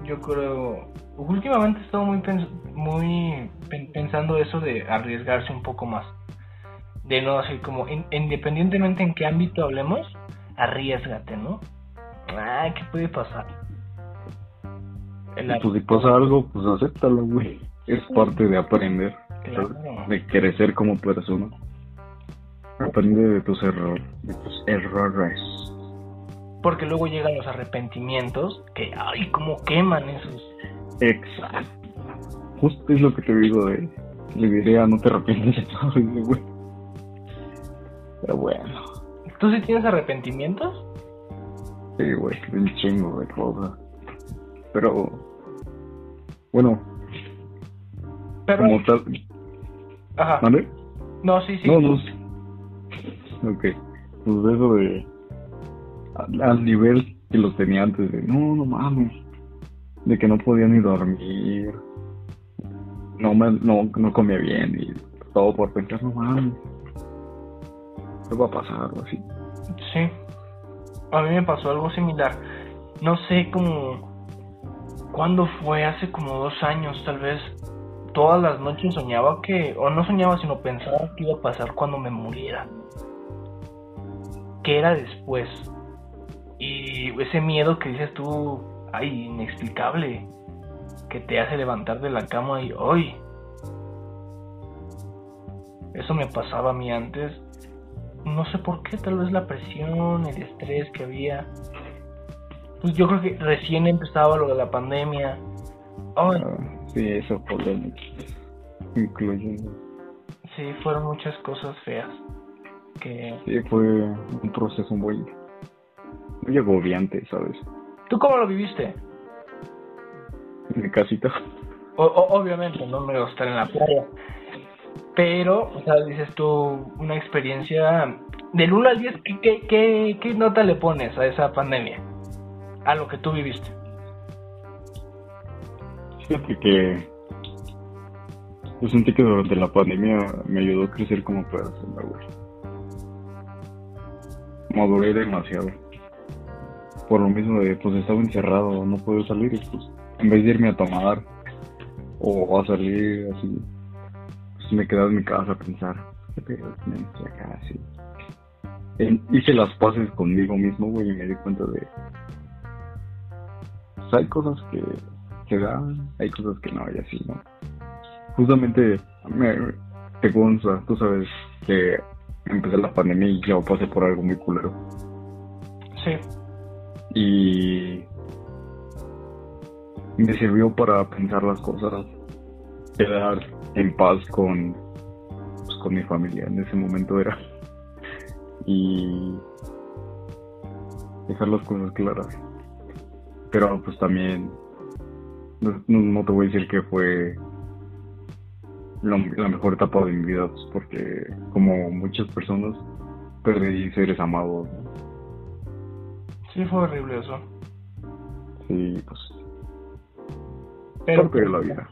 Yo creo. Últimamente he estado muy, pens- muy pen- pensando eso de arriesgarse un poco más. De no así como, in- independientemente en qué ámbito hablemos, arriesgate, ¿no? Ah, ¿qué puede pasar? El pues si pasa algo, pues acéptalo, güey. Es parte de aprender, Claro. de crecer como persona. Aprende de tus errores, de tus errores. Porque luego llegan los arrepentimientos, que, ay, cómo queman esos. Exacto. Justo es lo que te digo de. Le diría, no te arrepientes de todo, güey. Pero bueno, ¿Tú sí tienes arrepentimientos? sí, güey, un chingo de cosas. Pero. Bueno, Pero, como tal. ajá. ¿Vale? No, sí, sí. No, no. sí. Ok. Pues eso de. al, al nivel que los tenía antes de, no, no mames, de que no podía ni dormir, no, me, no, no comía bien y todo por pensar, no mames, ¿qué va a pasar? Algo así. Sí. A mí me pasó algo similar. No sé cómo. ¿Cuándo fue? Hace como dos años, tal vez. Todas las noches soñaba que. O no soñaba, sino pensaba que iba a pasar cuando me muriera. Que era después. Y ese miedo que dices tú. Ay, inexplicable. Que te hace levantar de la cama y. ¡Ay! Eso me pasaba a mí antes no sé por qué, tal vez la presión, el estrés que había. Pues yo creo que recién empezaba lo de la pandemia. Ay, Ah, sí, eso fue lo- incluyendo. sí, fueron muchas cosas feas. Que... Sí, fue un proceso muy, muy agobiante, ¿sabes? ¿Tú cómo lo viviste? En mi casita. O- obviamente, no me iba a estar en la playa. Pero, o sea, dices tú, una experiencia del 1 al 10, ¿qué, qué, qué, qué nota le pones a esa pandemia? A lo que tú viviste. Fíjate que yo sentí que durante la pandemia me ayudó a crecer como persona, güey. Maduré demasiado. Por lo mismo de, pues estaba encerrado, no puedo salir y pues en vez de irme a tomar o a salir así, pues me quedaba en mi casa a pensar, hice las paces conmigo mismo, güey, y me di cuenta de, pues hay cosas que se dan, hay cosas que no, y así, ¿no? Justamente, me, te consta, tú sabes que empecé la pandemia y yo pasé por algo muy culero. Sí, Y me sirvió para pensar las cosas, quedar en paz con, pues, con mi familia, en ese momento era. Y dejar las cosas claras. Pero pues también, no, te voy a decir que fue la, la mejor etapa de mi vida, pues, porque como muchas personas, perdí seres amados. ¿no? sí fue horrible eso. Sí, pues Pero parte de la vida.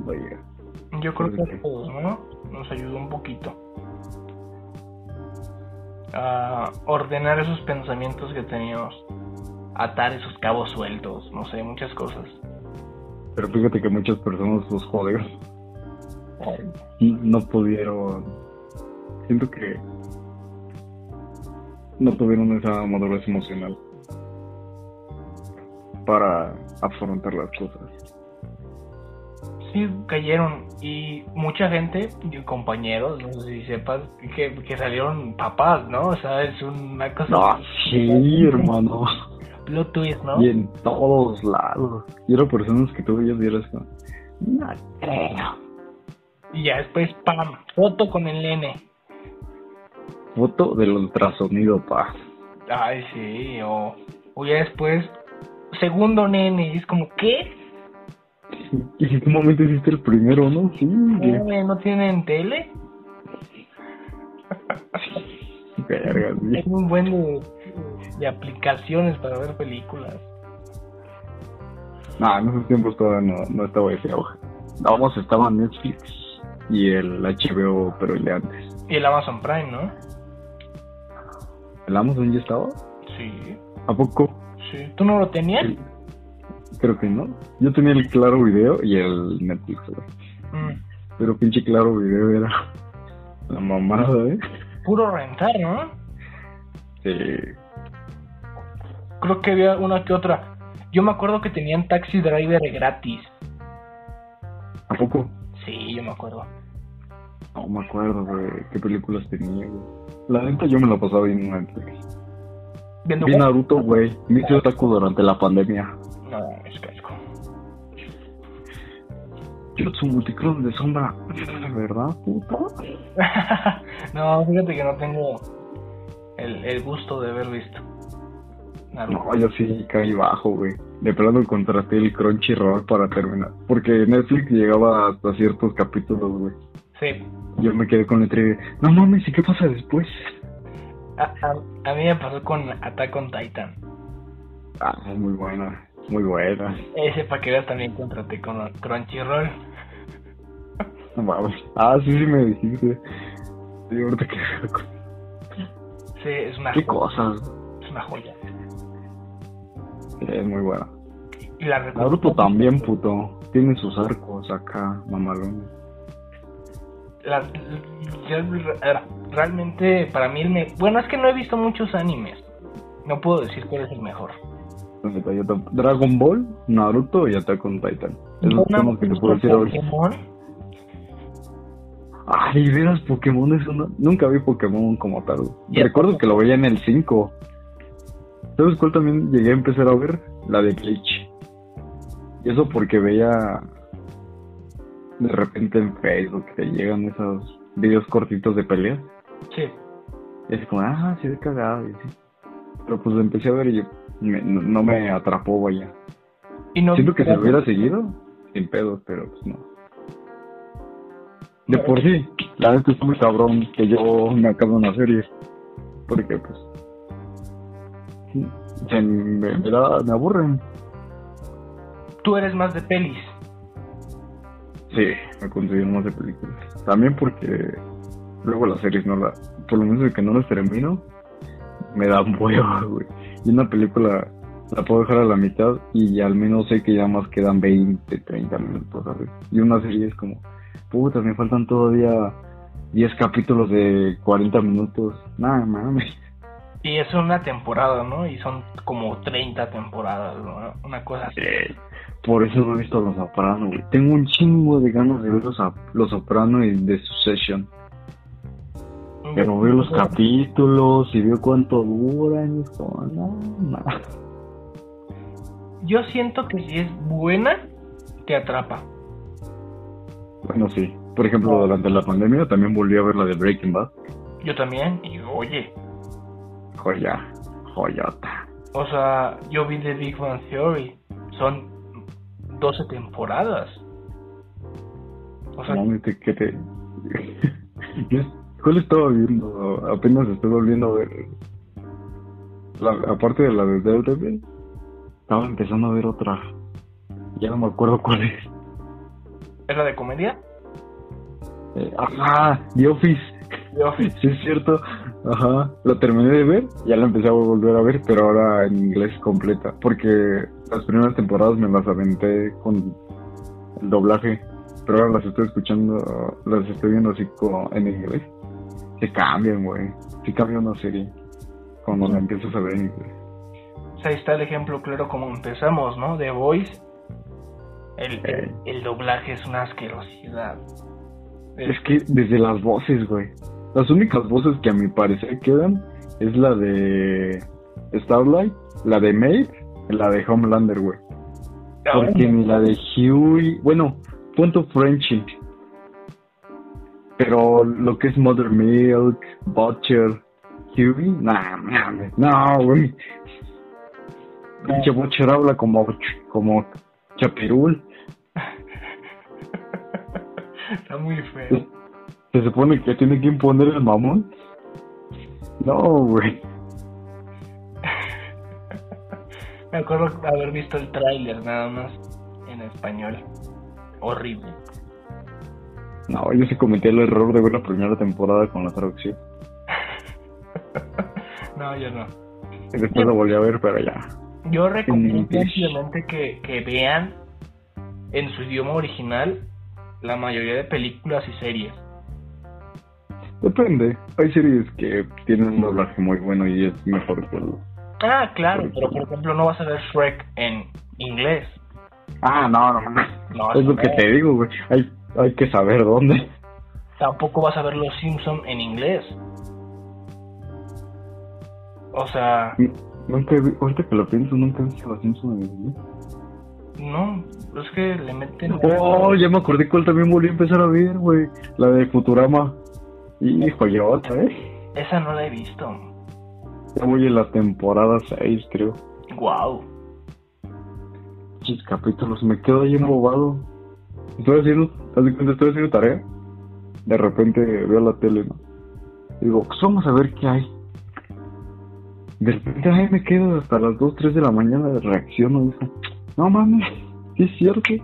Vaya. yo creo que a todos, ¿no? Nos ayudó un poquito a ordenar esos pensamientos que teníamos, atar esos cabos sueltos, no sé, muchas cosas. Pero fíjate que muchas personas los jodieron. No pudieron. Siento que no tuvieron esa madurez emocional para afrontar las cosas. Sí, cayeron y mucha gente, compañeros, no sé si sepas, que, que salieron papás, ¿no? O sea, es una cosa... No, sí, hermano. Plot twist, ¿no? Y en todos lados. Y eran personas que tú veías y eras como, no creo. Y ya después, ¡pam! Foto con el nene. Foto del ultrasonido, pa. Ay, sí, o, o ya después, segundo nene, y es como, ¿qué? <laughs> ¿Y en qué momento hiciste el primero, no? Sí, que- ¿Nene ¿No tienen tele? <laughs> verga, sí. Hay un buen de, de aplicaciones para ver películas. No, en esos tiempos todavía no, no estaba ese auge. Vamos, estaba Netflix y el HBO, pero el de antes. Y el Amazon Prime, ¿no? ¿El Amazon ya estaba? Sí, ¿A poco? sí. ¿Tú no lo tenías? Sí. Creo que no. Yo tenía el Claro Video y el Netflix. Mm, Pero pinche Claro Video era la mamada, ¿eh? Puro rentar, ¿no? Sí. Creo que había una que otra. Yo me acuerdo que tenían Taxi Driver gratis. ¿A poco? Sí, yo me acuerdo. No me acuerdo, güey. ¿Qué películas tenía, güey? La neta yo me la pasaba bien. Viendo Vi Naruto, güey. Me hice otaku durante la pandemia. No, es casco. Jutsu Multicron de sombra. ¿Verdad, puta? <laughs> no, fíjate que no tengo el, el gusto de haber visto. No, yo sí caí bajo, güey. De plano contraté el Crunchyroll para terminar. Porque Netflix llegaba hasta ciertos capítulos, güey. Sí. Yo me quedé con el trivia. No mames, ¿y qué pasa después? A, a, a mí me pasó con Attack on Titan. Ah, muy buena, muy buena. Ese para que veas también contraté con Crunchyroll. No mames. Ah, sí, sí me dijiste. Sí, ahorita que... Sí, es una ¿Qué cosas? Es una joya. Es muy buena. Y la Naruto también, puto. Tiene sus arcos acá, mamalones. la- realmente para mí el me- bueno es que no he visto muchos animes no puedo decir cuál es el mejor Dragon Ball, Naruto y Attack on Titan. Una- son los que te puedo decir ahorita. Pokémon Ay, veras, Pokémon es una... Nunca vi Pokémon como tal. Recuerdo que lo veía en el 5. ¿Sabes cuál también llegué a empezar a ver? La de Bleach. Y eso porque veía de repente en Facebook que llegan esos videos cortitos de peleas. sí Y es como, ah, sí, de cagado. Y así. Pero pues empecé a ver y me- no, no me atrapó, vaya. y no Siento que lo hubiera seguido, sin pedos, pero pues no. De por sí, la neta es muy cabrón que yo me acabe una serie. Porque pues. Se me, me, da- me aburren. tú eres más de pelis Sí, me considero más de películas. También porque luego las series no la. Por lo menos de que no las termino, me da hueva, <laughs> güey. Y una película la puedo dejar a la mitad y al menos sé que ya más quedan 20, 30 minutos, ¿sabes? Y una serie es como, puta, me faltan todavía 10 capítulos de 40 minutos. Nada, mames. Y es una temporada no y son como 30 temporadas ¿no? una cosa así Por eso no he visto Los Soprano, güey. Tengo un chingo de ganas de ver Los, los Soprano y The Succession. Pero veo los capítulos y veo cuánto duran y es como, no, no. yo siento que si es buena te atrapa Bueno, sí. Por ejemplo, durante la pandemia también volví a ver la de Breaking Bad. yo también y oye Joya, joyota. O sea, yo vi The Big Bang Theory. Son 12 temporadas. O sea, que te... <laughs> Yo- ¿Cuál estaba viendo? Apenas estoy volviendo a ver. La, aparte de la de Daredevil, estaba empezando a ver otra. Ya no me acuerdo cuál es. ¿es la de comedia? Eh, ajá, The Office. The Office. <laughs> Sí, es cierto. Ajá, lo terminé de ver, ya la empecé a volver a ver, pero ahora en inglés completa. Porque las primeras temporadas me las aventé con el doblaje, pero ahora las estoy escuchando, las estoy viendo así como en inglés. Se cambian, güey. Sí cambia una serie cuando la empiezas a ver en inglés. Ahí está el ejemplo claro como empezamos, ¿no? The Voice. El, el, el doblaje es una asquerosidad. Es que desde las voces, güey. Las únicas voces que a mi parecer quedan es la de Starlight, la de Maeve, la de Homelander, güey. Porque ni la de Huey, bueno, punto Frenchy. Pero lo que es Mother Milk, Butcher, Huey, nah, mames, no, güey. Pinche Butcher habla como, como Chapirul. <laughs> Está muy feo. Se supone que tiene que imponer el mamón. No, güey. <laughs> Me acuerdo haber visto el tráiler nada más en español. Horrible. No, yo sí cometí el error de ver la primera temporada con la traducción. <laughs> No, yo no. Y después la volví a ver, pero ya. Yo recomiendo simplemente que, que vean en su idioma original la mayoría de películas y series. Depende. Hay series que tienen un doblaje muy bueno y es mejor que el... Ah, claro, pero por ejemplo no vas a ver Shrek en inglés. Ah, no, no, no. No, Es lo no. que te digo, güey. Hay, hay que saber dónde. Tampoco vas a ver Los Simpson en inglés. O sea, Nunca vi- ahorita que lo pienso, nunca he visto los Simpsons en inglés. no, es que le meten... Oh, ya me acordé cuál también volví a empezar a ver, güey. La de Futurama. Hijo, yo otra, ¿eh? Esa no la he visto. Ya voy en la temporada 6, creo. Wow. Muchos capítulos, me quedo ahí embobado. Estoy haciendo, de estoy haciendo tarea. De repente veo la tele, ¿no? Digo, pues vamos a ver qué hay. De repente ahí me quedo hasta las 2, 3 de la mañana, reacciono y digo, no mames, ¿sí es cierto?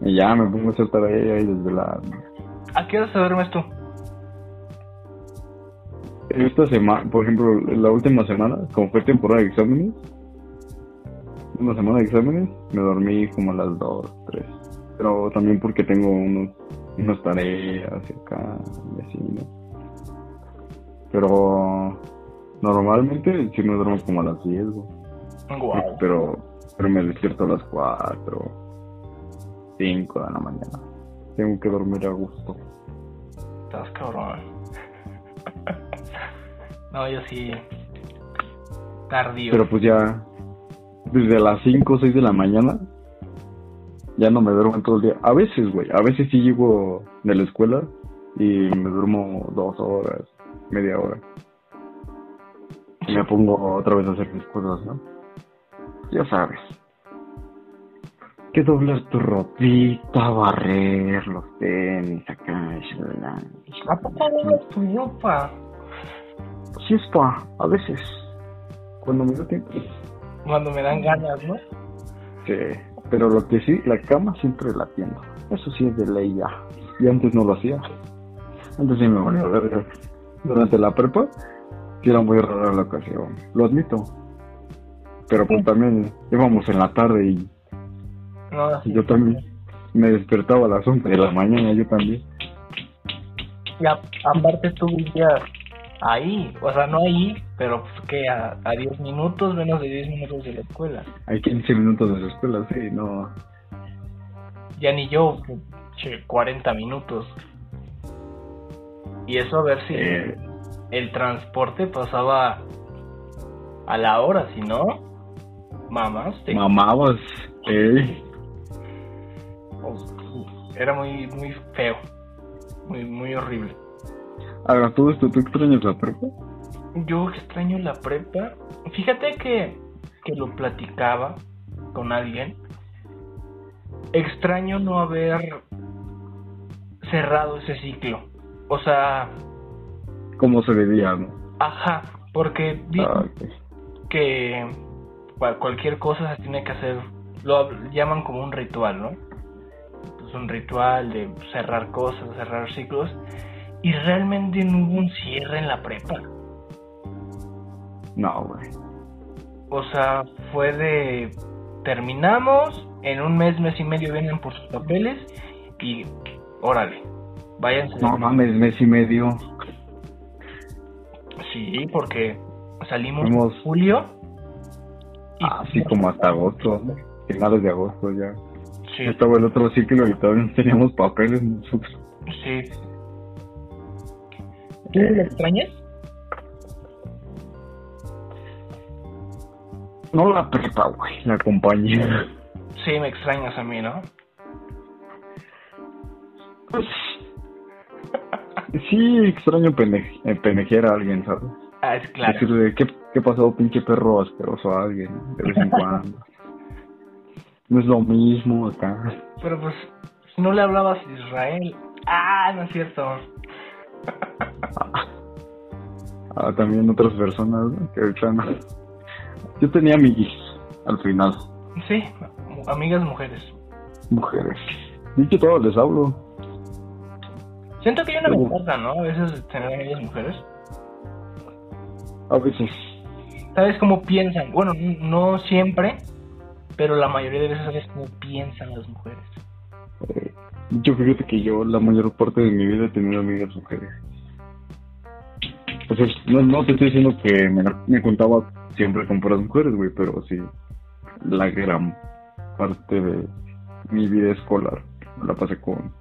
Y ya me pongo a hacer tarea y desde la... ¿A qué hora te duermes tú? Esta semana, por ejemplo, la última semana, como fue temporada de exámenes, una semana de exámenes, me dormí como a las 2, 3. Pero también porque tengo unos, unas tareas acá y así, ¿no? Pero normalmente sí me duermo como a las 10, güey. Guau. Pero, pero me despierto a las 4, 5 de la mañana. Tengo que dormir a gusto. Estás cabrón. <laughs> no, yo sí. Tardío. Pero pues ya, desde las 5 o 6 de la mañana, ya no me duermo en todo el día. A veces, güey, a veces sí llego de la escuela y me duermo dos horas, media hora. Y me pongo otra vez a hacer mis cosas, ¿no? Ya sabes. Que doblar tu ropita, barrer los tenis acá. ¿A poco no tu ropa? Sí, es pa, a veces. Cuando me da tiempo. Cuando me dan ganas, ¿no? Sí, pero lo que sí, la cama siempre la tiendo. Eso sí es de ley ya. Y antes no lo hacía. Antes sí me valía verga. Durante la prepa, sí era muy rara la ocasión. Lo admito. Pero pues también íbamos en la tarde y, No, yo también me despertaba a las 11 de la mañana, yo también. Y a- aparte tú vivías ahí, o sea, no ahí, pero pues que a, a 10 minutos, menos de 10 minutos de la escuela. Hay 15 minutos de la escuela, sí, no. Ya ni yo, che, 40 minutos. Y eso a ver si Eh, el transporte pasaba a la hora, si no, mamaste. mamabas, eh. Era muy, muy feo, muy, muy horrible. Ahora, todo esto, ¿tú extrañas la prepa? Yo extraño la prepa. Fíjate que, que lo platicaba con alguien. Extraño no haber cerrado ese ciclo. O sea, ¿Cómo se debía, no? ajá, porque vi Ah, ok. que cual- cualquier cosa se tiene que hacer, lo llaman como un ritual, ¿no? Es un ritual de cerrar cosas, cerrar ciclos. Y realmente no hubo un cierre en la prepa. No, güey. O sea, fue de terminamos, en un mes, mes y medio vienen por sus papeles y órale, váyanse. No mames, mes y medio. Sí, porque salimos Fuimos- en julio. y- Así como hasta agosto, finales de agosto ya. Sí, Estaba el otro ciclo y todavía no teníamos papeles nosotros. sí. ¿Tú lo extrañas? No la prepa, güey, la compañía. Sí, me extrañas a mí, ¿no? Pues, sí, extraño pende- eh, pendejear a alguien, ¿sabes? Ah, es claro. Decirle, ¿qué, ¿qué pasó, pinche perro asqueroso a alguien? De vez en <laughs> cuando. No es lo mismo acá. Pero pues, si no le hablabas a Israel. Ah, no es cierto. Ah, también otras personas, ¿no? Que ahorita no. Yo tenía amiguis al final, Sí, amigas mujeres. mujeres. Y que todos les hablo. Siento que hay una ventaja, ¿no? A veces tener amigas mujeres. A veces. ¿Sabes cómo piensan? Bueno, no siempre, pero la mayoría de veces sabes cómo piensan las mujeres. eh, yo fíjate que yo la mayor parte de mi vida he tenido amigas mujeres. O sea, no, no te estoy diciendo que me, me juntaba siempre con puras mujeres, güey, pero sí, la gran parte de mi vida escolar la pasé con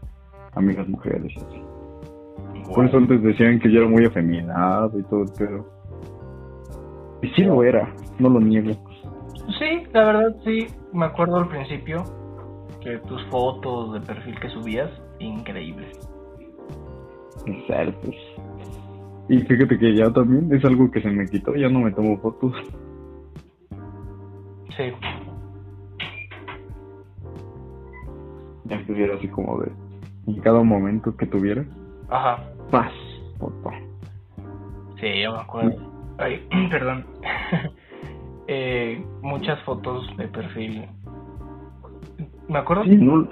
amigas mujeres y así. Por eso antes decían que yo era muy afeminado y todo el pedo. Y sí lo era, no lo niego. Sí, la verdad sí, me acuerdo al principio que tus fotos de perfil que subías, increíbles. Exacto. Y fíjate que ya también es algo que se me quitó, ya no me tomo fotos. Sí, Ya estuviera así como de en cada momento que tuviera. ajá, Paz, foto. sí, yo me acuerdo. Ay, <clears throat> perdón. <laughs> eh, muchas fotos de perfil. Me acuerdo. Sí, no,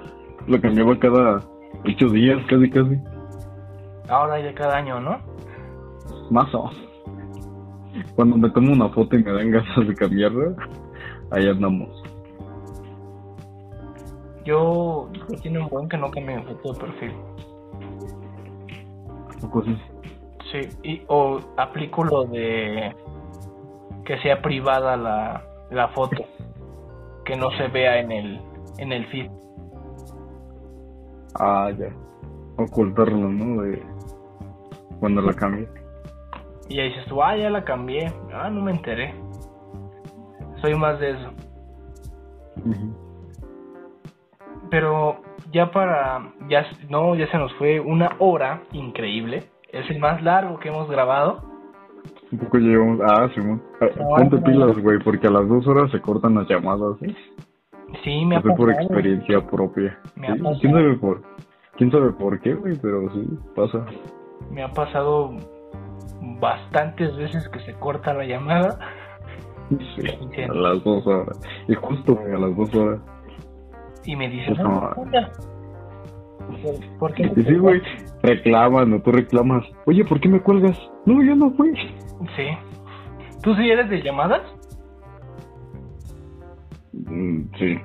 lo cambiaba cada ocho días, casi, casi. Ahora ya cada año, ¿no? Más o Cuando me tomo una foto y me dan ganas de cambiarla, ahí andamos. Yo, yo tiene un buen que no cambie foto de perfil. ¿O sí? Sí, y, o aplico lo de que sea privada la, la foto, que no se vea en el, en el feed. Ah, ya. Ocultarlo, ¿no? De cuando la cambie. Y ahí dices tú, ah, ya la cambié. Ah, no me enteré. Soy más de eso. Pero ya para, ya, no, ya se nos fue una hora increíble. Es el más largo que hemos grabado. Un poco llevamos, ah, Simón. Ah, Ponte pilas, güey, porque a las dos horas se cortan las llamadas, ¿eh? Sí, me ha es por pasado. experiencia propia. Me ha Sí, pasado. ¿Quién sabe por, quién sabe por qué, güey? Pero sí, pasa. Me ha pasado bastantes veces que se corta la llamada. Sí, a las dos horas. Y justo, güey, a las dos horas. Y me dicen, Pues no, no. ¿Por- ¿por qué? Y sí, güey, reclaman o tú reclamas. Oye, ¿por qué me cuelgas? No, yo no fui. Sí. ¿Tú sí eres de llamadas? Mm, sí.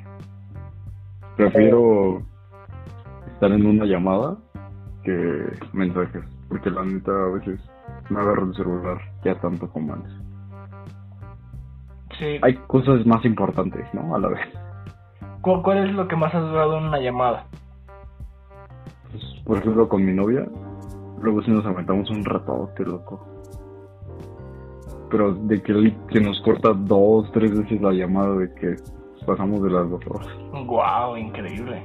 Prefiero estar en una llamada que mensajes. Porque la neta a veces me agarro el celular ya tanto como antes. Sí. Hay cosas más importantes, ¿no? A la vez. ¿Cu- ¿Cuál es lo que más has durado en una llamada? Por ejemplo, con mi novia, luego sí nos aventamos un ratote, loco. Pero de que, que nos corta dos, tres veces la llamada de que pasamos de las dos horas. Wow, increíble.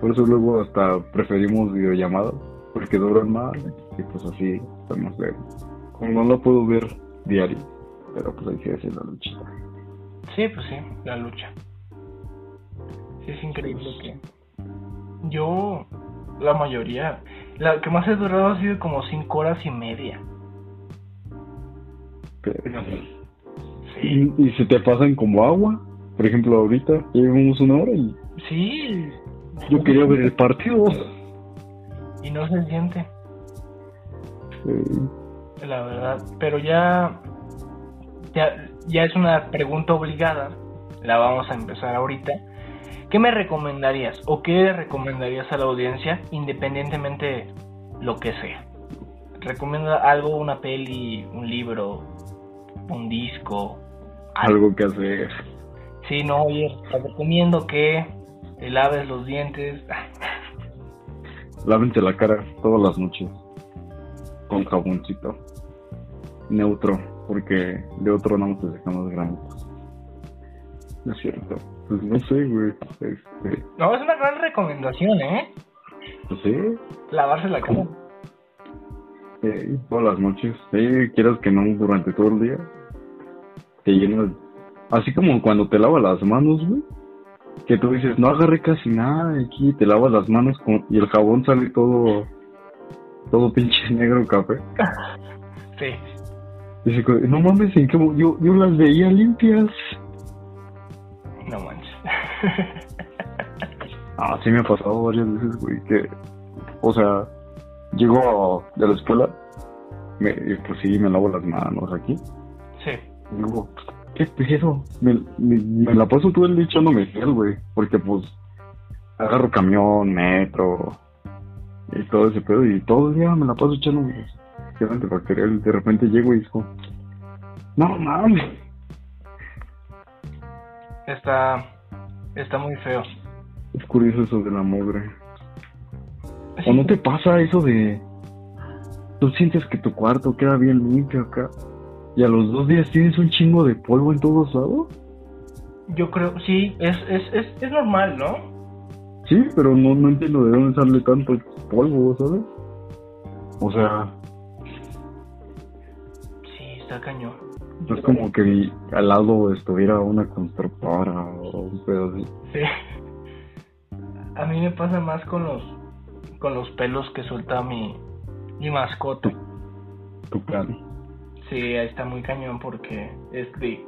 Por eso luego hasta preferimos videollamadas, porque duran más y pues así estamos de... Como no la puedo ver diario, pero pues hay que hacer la luchita. Sí, pues sí, la lucha. Sí, es increíble que yo, la mayoría, la que más he durado ha sido como cinco horas y media. Sí, Y, y se te pasan como agua. Por ejemplo, ahorita llevamos una hora y sí. yo quería ver el partido. Y no se siente, Eh, la verdad. Pero ya, ya, ya es una pregunta obligada. La vamos a empezar ahorita. ¿Qué me recomendarías o qué le recomendarías a la audiencia independientemente lo que sea? Recomienda algo, una peli, un libro, un disco, algo. algo que hacer. Sí, no, oye, te recomiendo que te laves los dientes. Lávense la cara todas las noches con jaboncito neutro, porque de otro no te dejamos granitos. No es cierto. Pues no sé, güey. Este, No, es una gran recomendación, ¿eh? pues sí, Lavarse la cara. eh, todas las noches. Quieras que no durante todo el día. Te llenas. Así como cuando te lavas las manos, güey. Que tú dices, no agarré casi nada de aquí, te lavas las manos con, y el jabón sale todo, todo pinche <laughs> negro café. Sí. Dice, no mames, ¿en qué yo, yo las veía limpias. <laughs> Ah, sí me ha pasado varias veces, güey, que, o sea, llego de la escuela, me, pues sí, me lavo las manos aquí, sí. y digo, ¿qué pedo? Me, me, me la paso todo el día echándome gel, güey, porque pues, agarro camión, metro, y todo ese pedo, y todo el día me la paso echándome gel antibacterial, de repente llego y digo, no mames, Está, está muy feo. es curioso eso de la mugre. ¿O no te pasa eso de... Tú sientes que tu cuarto queda bien limpio acá y a los dos días tienes un chingo de polvo en todos lados? Yo creo, sí, es, es, es, es normal, ¿no? Sí, pero no, no entiendo de dónde sale tanto polvo, ¿sabes? O sea, Sí, está cañón. No es como que al lado estuviera una constructora o un pedo así. Sí. A mí me pasa más con los con los pelos que suelta mi, mi mascota. Tu plan. Sí, está muy cañón porque es de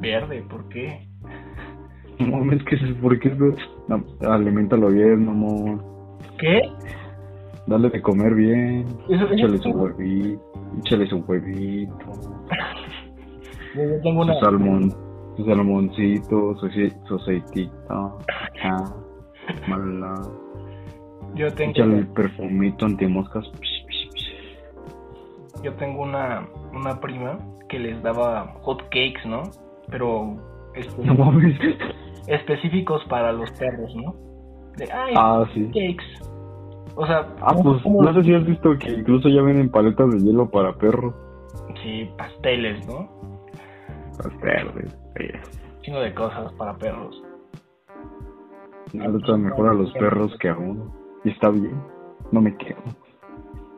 verde, ¿por qué? <laughs> No mames, que es porque no, aliméntalo bien, mamón. ¿Qué? Dale de comer bien. Échale su huevito. Échale su huevito. Yo tengo una Su salmón. Su salmoncito. Su, su aceitito. Ajá. Mala. yo tengo Échale el perfumito antimoscas. Yo tengo una una prima que les daba hot cakes, ¿no? Pero específicos para los perros, ¿no? De ay, Ah, sí. cakes. O sea, Ah, pues no sé si has visto que incluso ya venden paletas de hielo para perros. sí, pasteles, ¿no? Las verdes. Chingo de cosas para perros. Tratan mejor a los perros que a uno. Y está bien. No me quedo.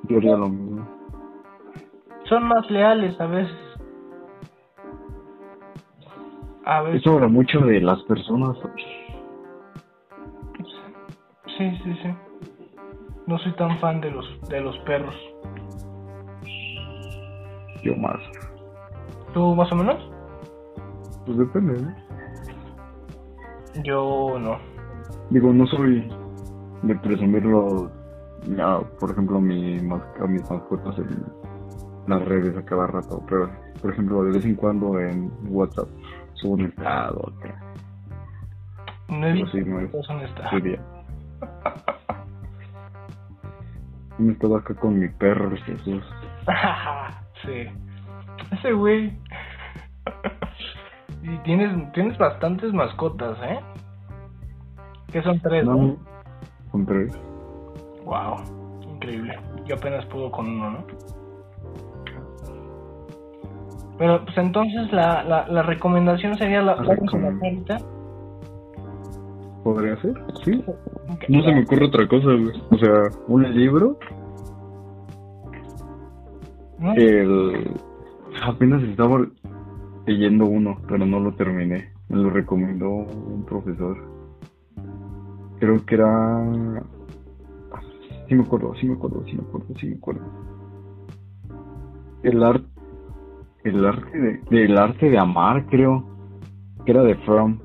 Yo haría lo mismo. Son más leales a veces. A veces. Eso habla mucho de las personas. Sí, sí, sí. No soy tan fan de los de los perros. Yo más. ¿Tú más o menos? Pues depende, ¿no? Yo no. Digo, no soy de presumirlo, ya, por ejemplo, mi mas- a mis mascotas en las redes a cada rato, pero, por ejemplo, de vez en cuando en WhatsApp subo un estado. No he visto sí, no es. Sí, bien. Me estaba acá con mi perro, Jesús. <laughs> sí. Ese güey. Y tienes, tienes bastantes mascotas, ¿eh? Que son tres, ¿no? No, con tres. Wow, increíble. Yo apenas puedo con uno, ¿no? Pero pues entonces la, la, la recomendación sería la, La ahorita. ¿Podría ser? Sí. No se me ocurre otra cosa, güey. O sea, un libro ¿No? El... Apenas estaba leyendo uno, pero no lo terminé. Me lo recomendó un profesor. Creo que era... Sí me acuerdo, sí me acuerdo, sí me acuerdo, sí me acuerdo. El arte... El arte de... Del arte de amar, creo. Que era de Fromm.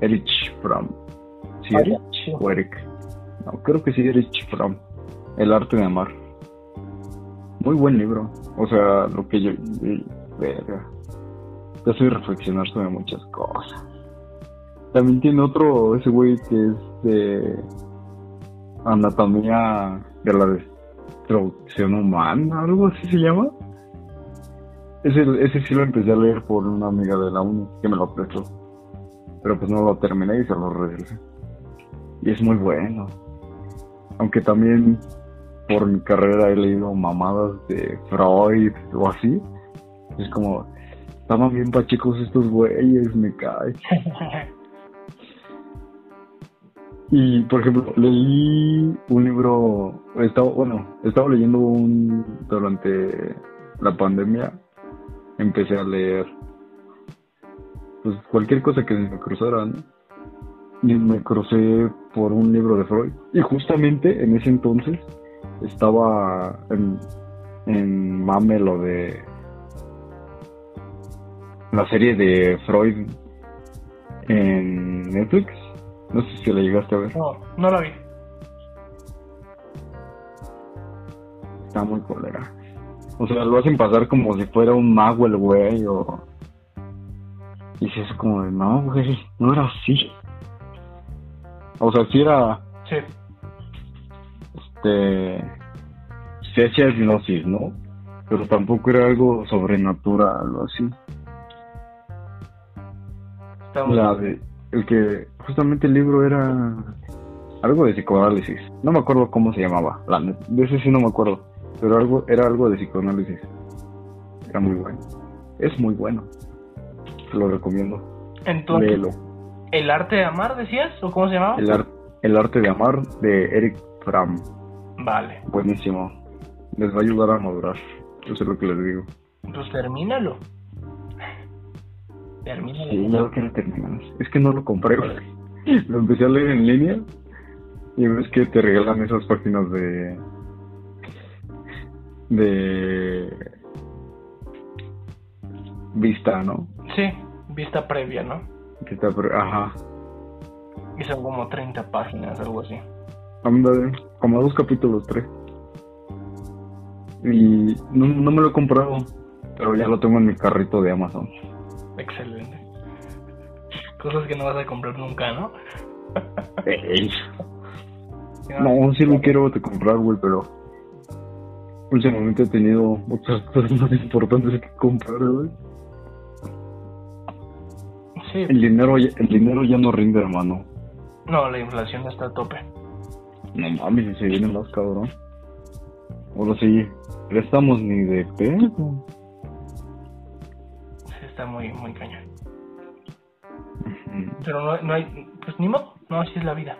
Erich Fromm. ¿Sí, Ah, Erich? O Eric. No, creo que sí, Erich Fromm. El arte de amar. Muy buen libro. O sea, lo que yo. Verga. Te hace reflexionar sobre muchas cosas. También tiene otro, ese güey que es de. Anatomía de la destrucción humana, algo así se llama. Ese, ese sí lo empecé a leer por una amiga de la uni que me lo prestó. Pero pues no lo terminé y se lo regresé. Y es muy bueno. Aunque también por mi carrera he leído mamadas de Freud o así. Es como, estaban bien pachecos estos güeyes, me cae. <laughs> Y por ejemplo, leí un libro, estaba, bueno, estaba leyendo un durante la pandemia, empecé a leer pues cualquier cosa que me cruzara, ¿no? Y me crucé por un libro de Freud. Y justamente en ese entonces estaba en, en mame lo de la serie de Freud en Netflix. No sé si la llegaste a ver. No, no lo vi. Está muy colera. O sea, lo hacen pasar como si fuera un mago el güey o... Y si es como de, no, güey, no era así. O sea, sí era, Sí. este... Se hacía hipnosis, ¿no? Pero tampoco era algo sobrenatural o así. Estamos... La de, el que, justamente el libro era algo de psicoanálisis. No me acuerdo cómo se llamaba. La, de ese sí no me acuerdo. Pero algo, era algo de psicoanálisis. Era muy bueno. Es muy bueno. Te lo recomiendo. Entonces, Léelo. ¿el arte de amar decías? ¿O cómo se llamaba? El, ar- el arte de amar de Eric Fram. Vale, Buenísimo. Les va a ayudar a madurar. Eso es lo que les digo. pues termínalo. Termínalo. Sí, ya lo quiero terminar. Es que no lo compré, güey. <laughs> Lo empecé a leer en línea. Y ves que te regalan esas páginas de. de. vista, ¿no? Sí, vista previa, ¿no? Vista pre Ajá. Y son como 30 páginas, algo así. Ándale, como dos capítulos, tres. Y no, no me lo he comprado, pero ya lo tengo en mi carrito de Amazon. Excelente. Cosas que no vas a comprar nunca, ¿no? Ey. No, sí lo quiero te comprar, güey, pero últimamente he tenido otras cosas más importantes que comprar, güey. Sí. El dinero, ya- el dinero ya no rinde, hermano. No, la inflación está a tope. No mames, si se viene más cabrón. Ahora sí, prestamos ni de pedo. Sí, está muy, muy cañón. Pero no, no hay, pues ni modo, no, así es la vida.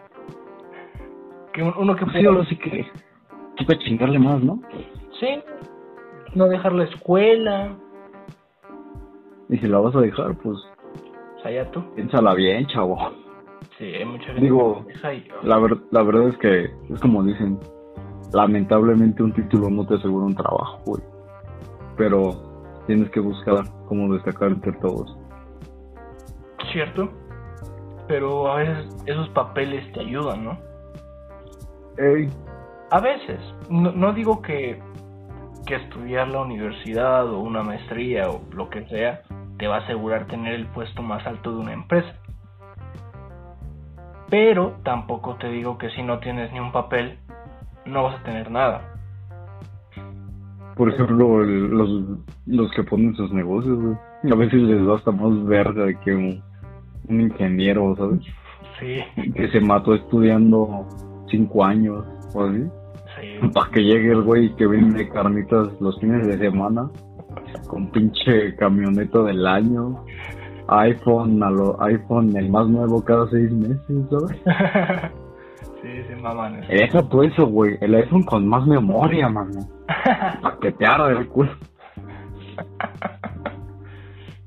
Que un- uno que Sí, pueda, ahora sí que toca chingarle más, ¿no? sí, no dejar la escuela, Y si la vas a dejar, pues o sea, ya tú. piénsala bien, chavo. Sí, hay mucha gente Digo, que La, ver- la verdad es que es como dicen, lamentablemente un título no te asegura un trabajo, güey. Pero tienes que buscar cómo destacar entre todos. cierto, pero a veces esos papeles te ayudan, ¿no? Ey, A veces, no, no digo que, que estudiar la universidad o una maestría o lo que sea te va a asegurar tener el puesto más alto de una empresa. Pero tampoco te digo que si no tienes ni un papel, no vas a tener nada. Por ejemplo, el- los, los que ponen sus negocios, güey. A veces les da hasta más verga que un, un ingeniero, ¿sabes? Sí, Que se mató estudiando cinco años o así. sí. Para que llegue el güey que vende carnitas los fines de semana con pinche camioneta del año, iPhone, a lo, iPhone el más nuevo cada seis meses, ¿sabes? <laughs> sí, se maman deja todo eso, güey, el iPhone con más memoria, <laughs> mano, que te arde el culo.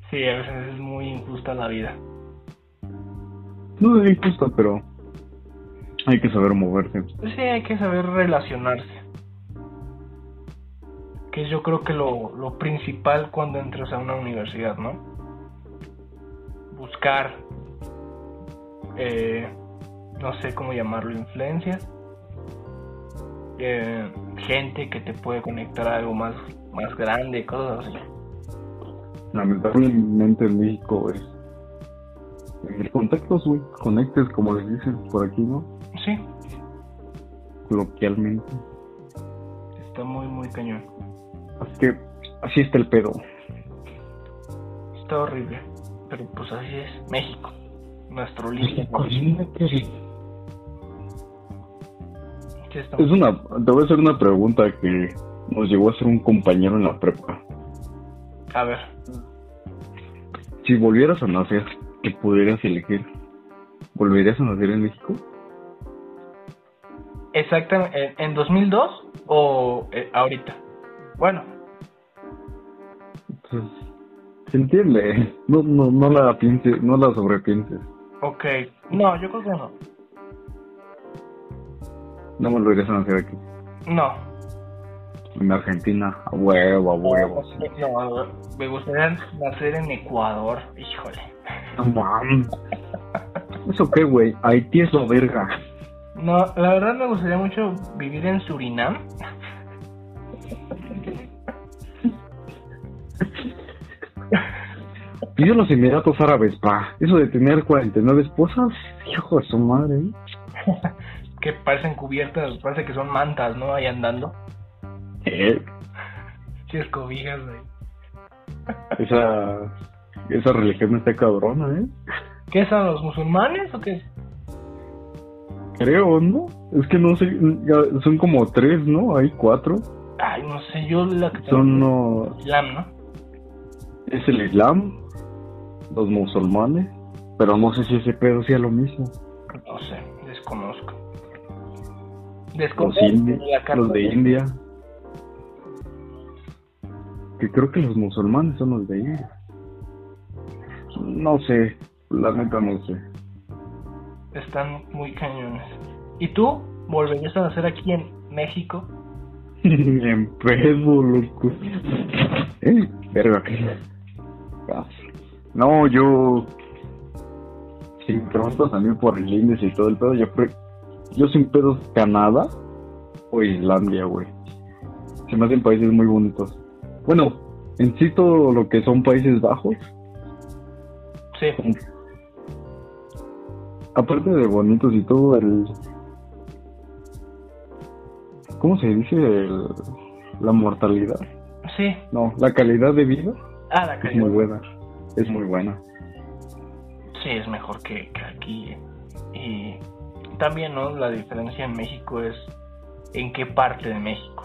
Sí, a veces es muy injusta la vida. No es injusto, pero hay que saber moverse. Sí, hay que saber relacionarse. Que es yo creo que lo, lo principal cuando entras a una universidad, ¿no? Buscar, eh, no sé cómo llamarlo, influencias. eh, gente que te puede conectar a algo más, más grande, cosas así. Lamentablemente en México es... En los contactos, güey, conectes, como les dicen por aquí, ¿no? Sí, Coloquialmente. está muy, muy cañón. Así que así está el pedo. Está horrible. Pero pues así es. México. Nuestro lindo. Es una, te voy a hacer una pregunta que nos llegó a hacer un compañero en la prepa. A ver. Si volvieras a nacer, ¿qué pudieras elegir? ¿Volverías a nacer en México? Exactamente. ¿En, en 2002 o eh, ahorita? Bueno, Pues, se entiende. No, no, no la pienses, no la sobrepienses. ok. No, yo creo que no. No volverías a nacer aquí. No. En Argentina, a huevo, a huevo. sí. No, me gustaría nacer en Ecuador. Híjole. No mames. ¿Eso qué, güey? Haití es lo verga. No, la verdad me gustaría mucho vivir en Surinam. Pide los Emiratos Árabes, pa. Eso de tener 49 esposas, hijo de su madre. ¿eh? <laughs> Que parecen cubiertas, parece que son mantas, ¿no? Ahí andando. Eh, Chis cobijas, güey. esa, esa religión está cabrona, ¿eh? ¿Qué son los musulmanes o qué? Creo, ¿no? Es que no sé, son como tres, ¿no? Hay cuatro. Ay, no sé, yo la que Son, no, Islam, ¿no? es el Islam, los musulmanes, pero no sé si ese pedo sea lo mismo. No sé, desconozco. Los, Desconozco. indi- la carta- los de India. Que creo que los musulmanes son los de India. No sé, la neta no sé. Están muy cañones. ¿Y tú? ¿Volverías a nacer aquí en México? <laughs> en pedo, loco. Eh, verga. No, yo. Si me preguntas a mí por el índice y todo el pedo, yo, yo sin pedos Canadá o Islandia, güey. Se me hacen países muy bonitos. Bueno, en sí todo lo que son Países Bajos. Sí. Aparte de bonitos y todo, el. ¿Cómo se dice? El, la mortalidad. Sí. No, la calidad de vida. Ah, la calidad. Es muy buena. Es muy buena. Sí, es mejor que, que aquí. Y también, ¿no? La diferencia en México es en qué parte de México.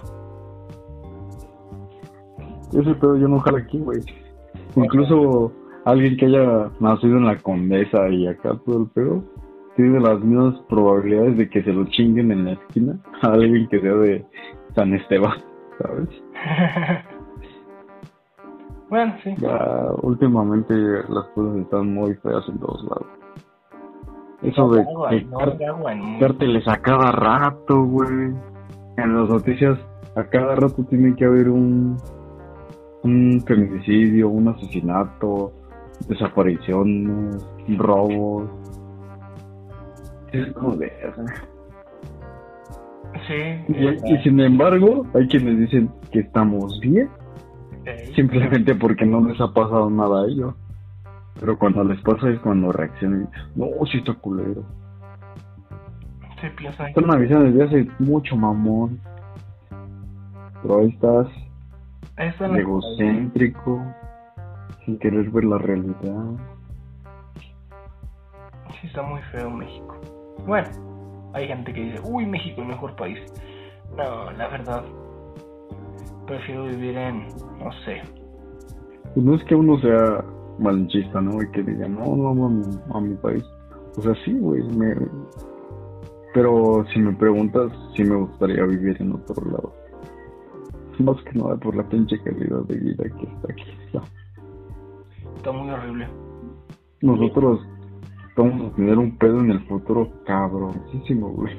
Ese pedo yo no jalo aquí, güey. Incluso alguien que haya nacido en la Condesa y acá todo el pedo, tiene las mismas probabilidades de que se lo chinguen en la esquina a alguien que sea de San Esteban, ¿sabes? <laughs> bueno, sí. Ya, últimamente las cosas están muy feas en todos lados. Eso de cárteles a cada rato, güey. En las noticias a cada rato tiene que haber un un feminicidio, un asesinato, desapariciones, robos. Es joder. Sí. Y, sin embargo, hay quienes dicen que estamos bien, simplemente porque no les ha pasado nada a ellos. Pero cuando les pasa es cuando reaccionan y dicen, no, si está culero. Sí, piensa. Están avisando desde hace mucho mamón. Pero ahí estás egocéntrico, sin querer ver la realidad. Sí, está muy feo México. Bueno, hay gente que dice, uy, México el mejor país. No, la verdad, prefiero vivir en, no sé. Pues no es que uno sea malinchista, ¿no? Y que diga, no, no amo a mi, a mi país. O sea, sí, güey, me... Pero si me preguntas, sí me gustaría vivir en otro lado. Más que nada por la pinche calidad de vida que está aquí. Está, muy horrible. Nosotros vamos a tener un pedo en el futuro cabroncísimo, güey.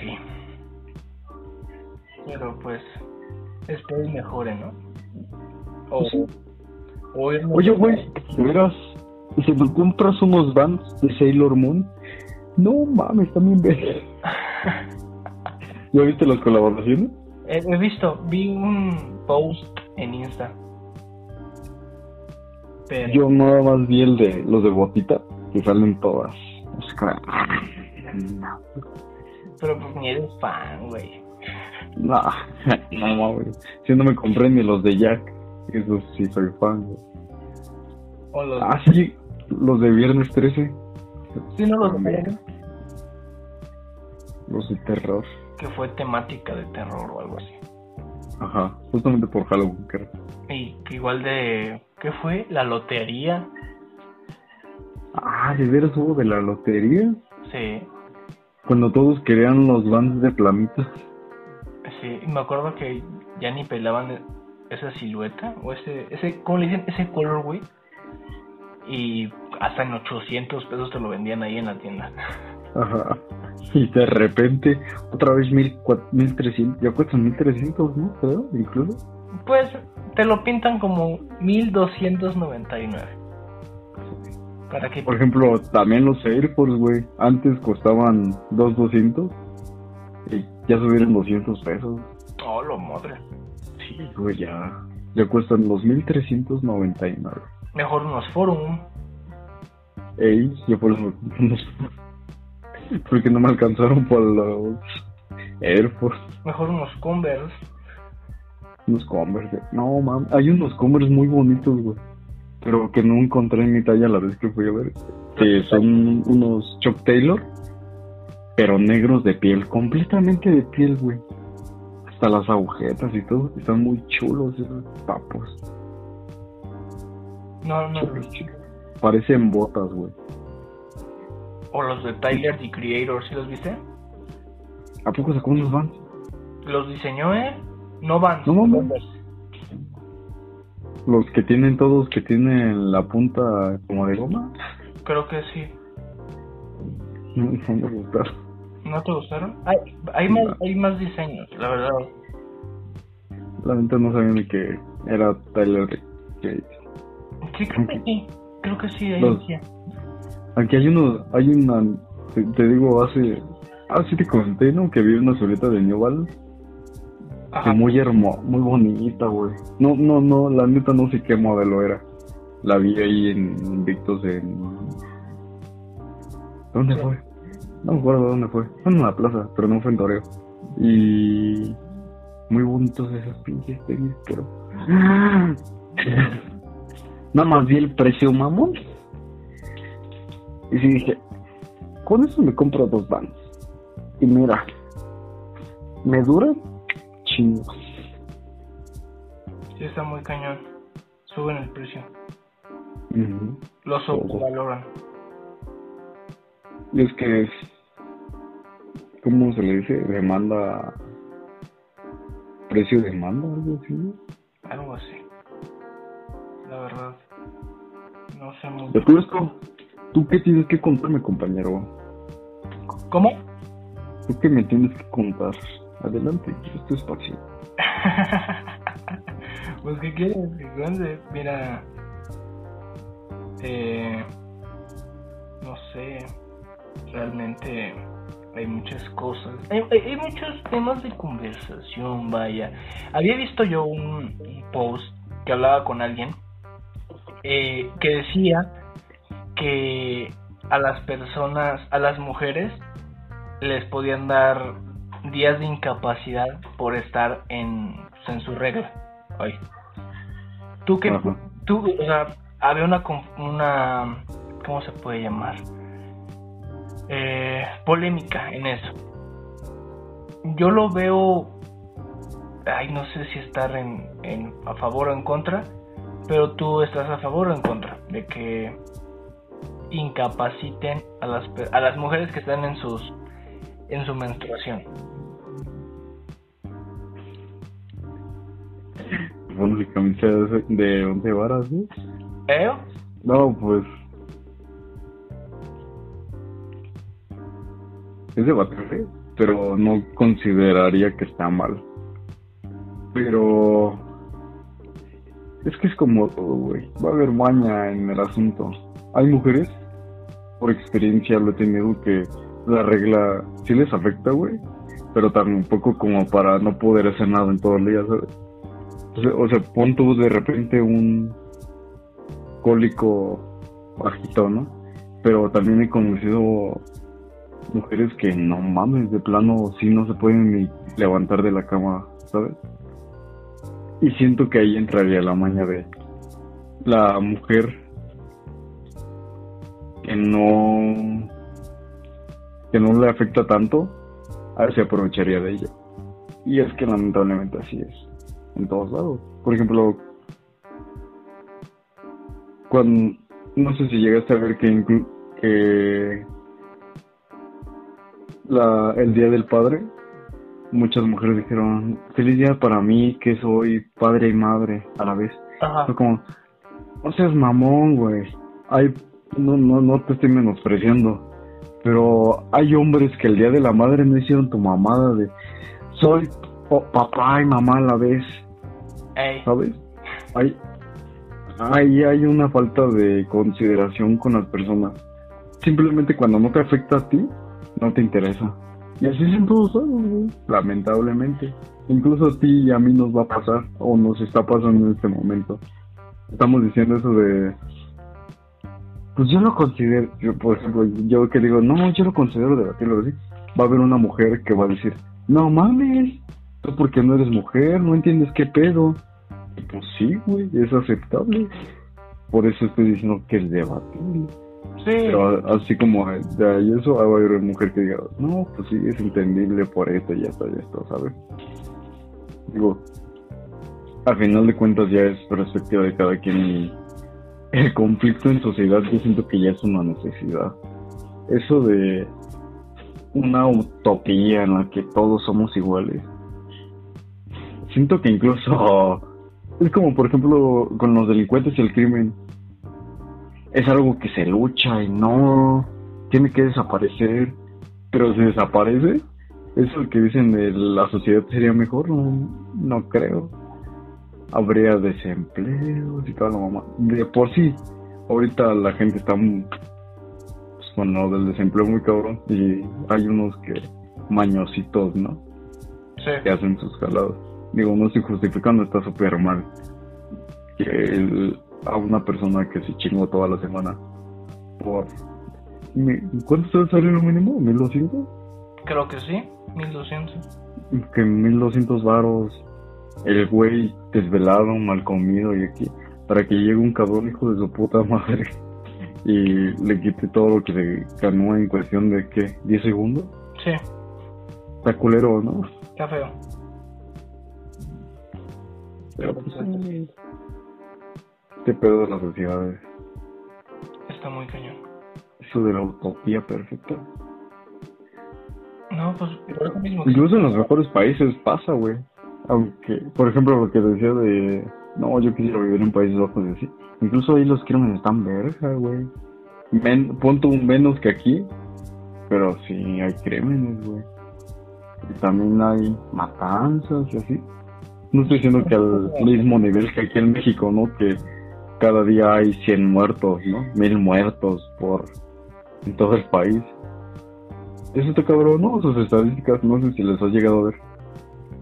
Sí. Pero pues, espero mejore, ¿no? O, Oye, güey, verás, si me compras unos vans de Sailor Moon, no mames, también ves. <laughs> ¿Ya viste las colaboraciones? he visto, vi un post en Insta. Pero... Yo nada más vi el de los de botita, que salen todas. <laughs> Pero pues ni eres fan, güey. <laughs> No, no, güey. Si no me compré ni los de Jack, esos sí soy fan, güey. O los... Ah, sí, los de Viernes 13. Sí, no los de Los de terror que fue temática de terror o algo así. Ajá, justamente por Halloween, creo. Y que igual de. ¿Qué fue? ¿La lotería? Ah, ¿de veras hubo de la lotería? Sí. Cuando todos querían los bands de plamitas. Sí, me acuerdo que ya ni pelaban esa silueta, o ese, ese ¿cómo le dicen? Ese color, güey. Y hasta en 800 pesos te lo vendían ahí en la tienda. <laughs> Ajá. Y de repente, otra vez mil, mil trescientos, ya cuestan mil trescientos, ¿no? Creo, incluso. Pues te lo pintan como mil doscientos noventa y nueve. Para que... Por ejemplo, también los AirPods, güey, antes costaban dos doscientos y ya subieron doscientos pesos. Oh, lo madre. Ya, ya cuestan los mil trescientos noventa y nueve. Mejor unos Forum. Ey, yo por eso me porque no me alcanzaron por los Air Mejor unos Converse. Unos Converse. No, mam. Hay unos Converse muy bonitos, güey. Pero que no encontré en mi talla la vez que fui a ver. Que son unos Chuck Taylor. Pero negros de piel. Completamente de piel, güey. Hasta las agujetas y todo. Están muy chulos esos papos. No, no. Parecen botas, güey. O los de Tyler The Creator, ¿sí los viste? ¿A poco sacó unos Vans? Los diseñó, ¿eh? No Vans. No, no, Los que tienen todos, que tienen la punta como de goma. Creo que sí. No, me gustaron. ¿No te gustaron? Hay, hay, más, hay más diseños, la verdad. La neta no sabía ni que era Tyler que Sí, creo que sí. Creo que sí, ahí Los-. Aquí hay uno, hay una, te, te digo, hace, ah, sí te conté, ¿no? Que vi una solita de New Balance, que muy hermosa, muy bonita, güey. No, no, no, la neta no sé qué modelo era. La vi ahí en Invictus en... ¿Dónde fue? No me acuerdo dónde fue. Fue en una plaza, pero no fue en Toreo. Y... Muy bonitos esos pinches tenis, pero... <laughs> Nada más vi el precio, mamón. Y sí dije, con eso me compro dos vans. Y mira, me duran chingos. Sí, está muy cañón. Suben el precio. Ujú. Lo sobrevaloran. Y es que es, ¿cómo se le dice? Demanda, precio demanda, algo así. Algo así. La verdad. No sé muy De todo esto, ¿tú qué tienes que contarme, compañero? ¿Cómo? ¿Tú qué me tienes que contar? Adelante, esto es fácil. <laughs> pues, ¿qué quieres? Cuente? Mira. Eh, no sé. Realmente hay muchas cosas. Hay, muchos temas de conversación, vaya. Había visto yo un, un post que hablaba con alguien eh, que decía que a las personas, a las mujeres, les podían dar días de incapacidad por estar en, en su regla. Ay. Tú que, tú, o sea, había una, una, ¿cómo se puede llamar? Eh, polémica en eso. Yo lo veo, ay, no sé si estar en, en a favor o en contra, pero tú estás a favor o en contra de que incapaciten a las, a las mujeres que están en sus en su menstruación. Bueno, camisa de, de 11 varas, ¿no? ¿Eh? No, pues. Es debatible, pero no consideraría que está mal. Pero. Es que es como todo, güey. Va a haber maña en el asunto. Hay mujeres, por experiencia lo he tenido, que la regla sí les afecta, güey. Pero tampoco como para no poder hacer nada en todo el día, ¿sabes? O sea, pon tú de repente un cólico bajito, ¿no? Pero también he conocido mujeres que no mames, de plano sí no se pueden ni levantar de la cama, ¿sabes? Y siento que ahí entraría la maña de la mujer que no que no le afecta tanto, a ver, se aprovecharía de ella. Y es que lamentablemente así es en todos lados. Por ejemplo, cuando no sé si llegaste a ver que, inclu- que la, el día del padre muchas mujeres dijeron feliz día para mí que soy padre y madre a la vez Ajá. fue como no seas mamón güey hay no no no te estoy menospreciando pero hay hombres que el día de la madre no hicieron tu mamada de soy papá y mamá a la vez Ey. ¿sabes? Hay, ahí hay una falta de consideración con las personas. Simplemente cuando no te afecta a ti, no te interesa. Y así lados, güey, lamentablemente. Incluso a ti y a mí nos va a pasar, o nos está pasando en este momento. Estamos diciendo eso de... Pues yo lo considero, yo, por ejemplo, yo que digo, no, yo lo considero debatirlo así. Va a haber una mujer que va a decir, no mames, tú porque no eres mujer, no entiendes qué pedo. Y Pues sí, güey, es aceptable. Por eso estoy diciendo que es debatible. Pero a- así como de ahí eso, va a haber una mujer que diga, no, pues sí, es entendible por esto y esto y esto, ¿sabes? Digo, al final de cuentas ya es perspectiva de cada quien y el conflicto en sociedad yo siento que ya es una necesidad. Eso de una utopía en la que todos somos iguales. Siento que incluso es como por ejemplo con los delincuentes y el crimen. Es algo que se lucha y no tiene que desaparecer, pero si desaparece, eso que dicen de la sociedad sería mejor, no, no creo. habría desempleos y toda la mamá. De por sí, ahorita la gente está muy, pues, bueno, del desempleo muy cabrón y hay unos que mañositos, ¿no? Sí. Que hacen sus jalados. Digo, no estoy justificando, está súper mal. Que el- a una persona que se chingó toda la semana por... mi- ¿Cuánto te salió lo mínimo? ¿1200? Creo que sí, 1200. Que 1200 varos. El güey desvelado, mal comido y aquí. Para que llegue un cabrón hijo de su puta madre y le quite todo lo que se ganó en cuestión de ¿qué? ¿10 segundos? Sí, Está culero, ¿no? está feo. Pero pues, este pedo de las sociedades. Está muy cañón. Eso de la utopía perfecta. No, pues por eso mismo. que- Incluso en los mejores países pasa, güey. Aunque, por ejemplo, lo que decía de. No, yo quisiera vivir en Países Bajos y así. Incluso ahí los crímenes están verga, güey. Men, punto un menos que aquí. Pero sí hay crímenes, güey. Y también hay matanzas y así. No estoy diciendo que al mismo nivel que aquí en México, ¿no? Que cada día hay 100 muertos, ¿no? Mil muertos por. en todo el país. Eso está cabrón, ¿no? Sus estadísticas, no sé si les has llegado a ver.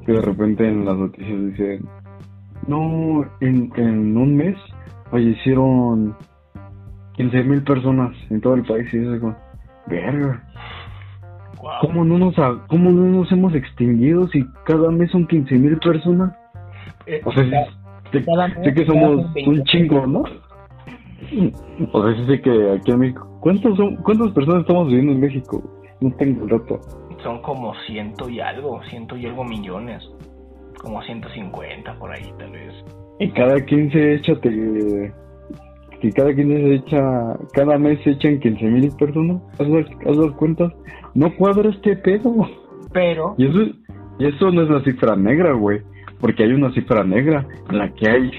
Que de repente en las noticias dicen, no, en, en un mes fallecieron 15 mil personas en todo el país. Y es como, verga. ¿cómo no, nos ha- ¿cómo no nos hemos extinguido si cada mes son 15 mil personas? Eh, O sea, sé, Cada mes sé que somos son 20. un chingo, ¿no? O sea, sí sé que aquí en México... ¿Cuántos son, ¿Cuántas personas estamos viviendo en México? No tengo el dato. son como ciento y algo, ciento y algo millones. Como 150 por ahí, tal vez. Y cada 15 echa te... Que cada 15 se echa... Cada mes se echan 15 mil personas. ¿Haz las, haz las cuentas? No cuadra este pedo. Pero, Y eso, y eso no es la cifra negra, güey. Porque hay una cifra negra en la que hay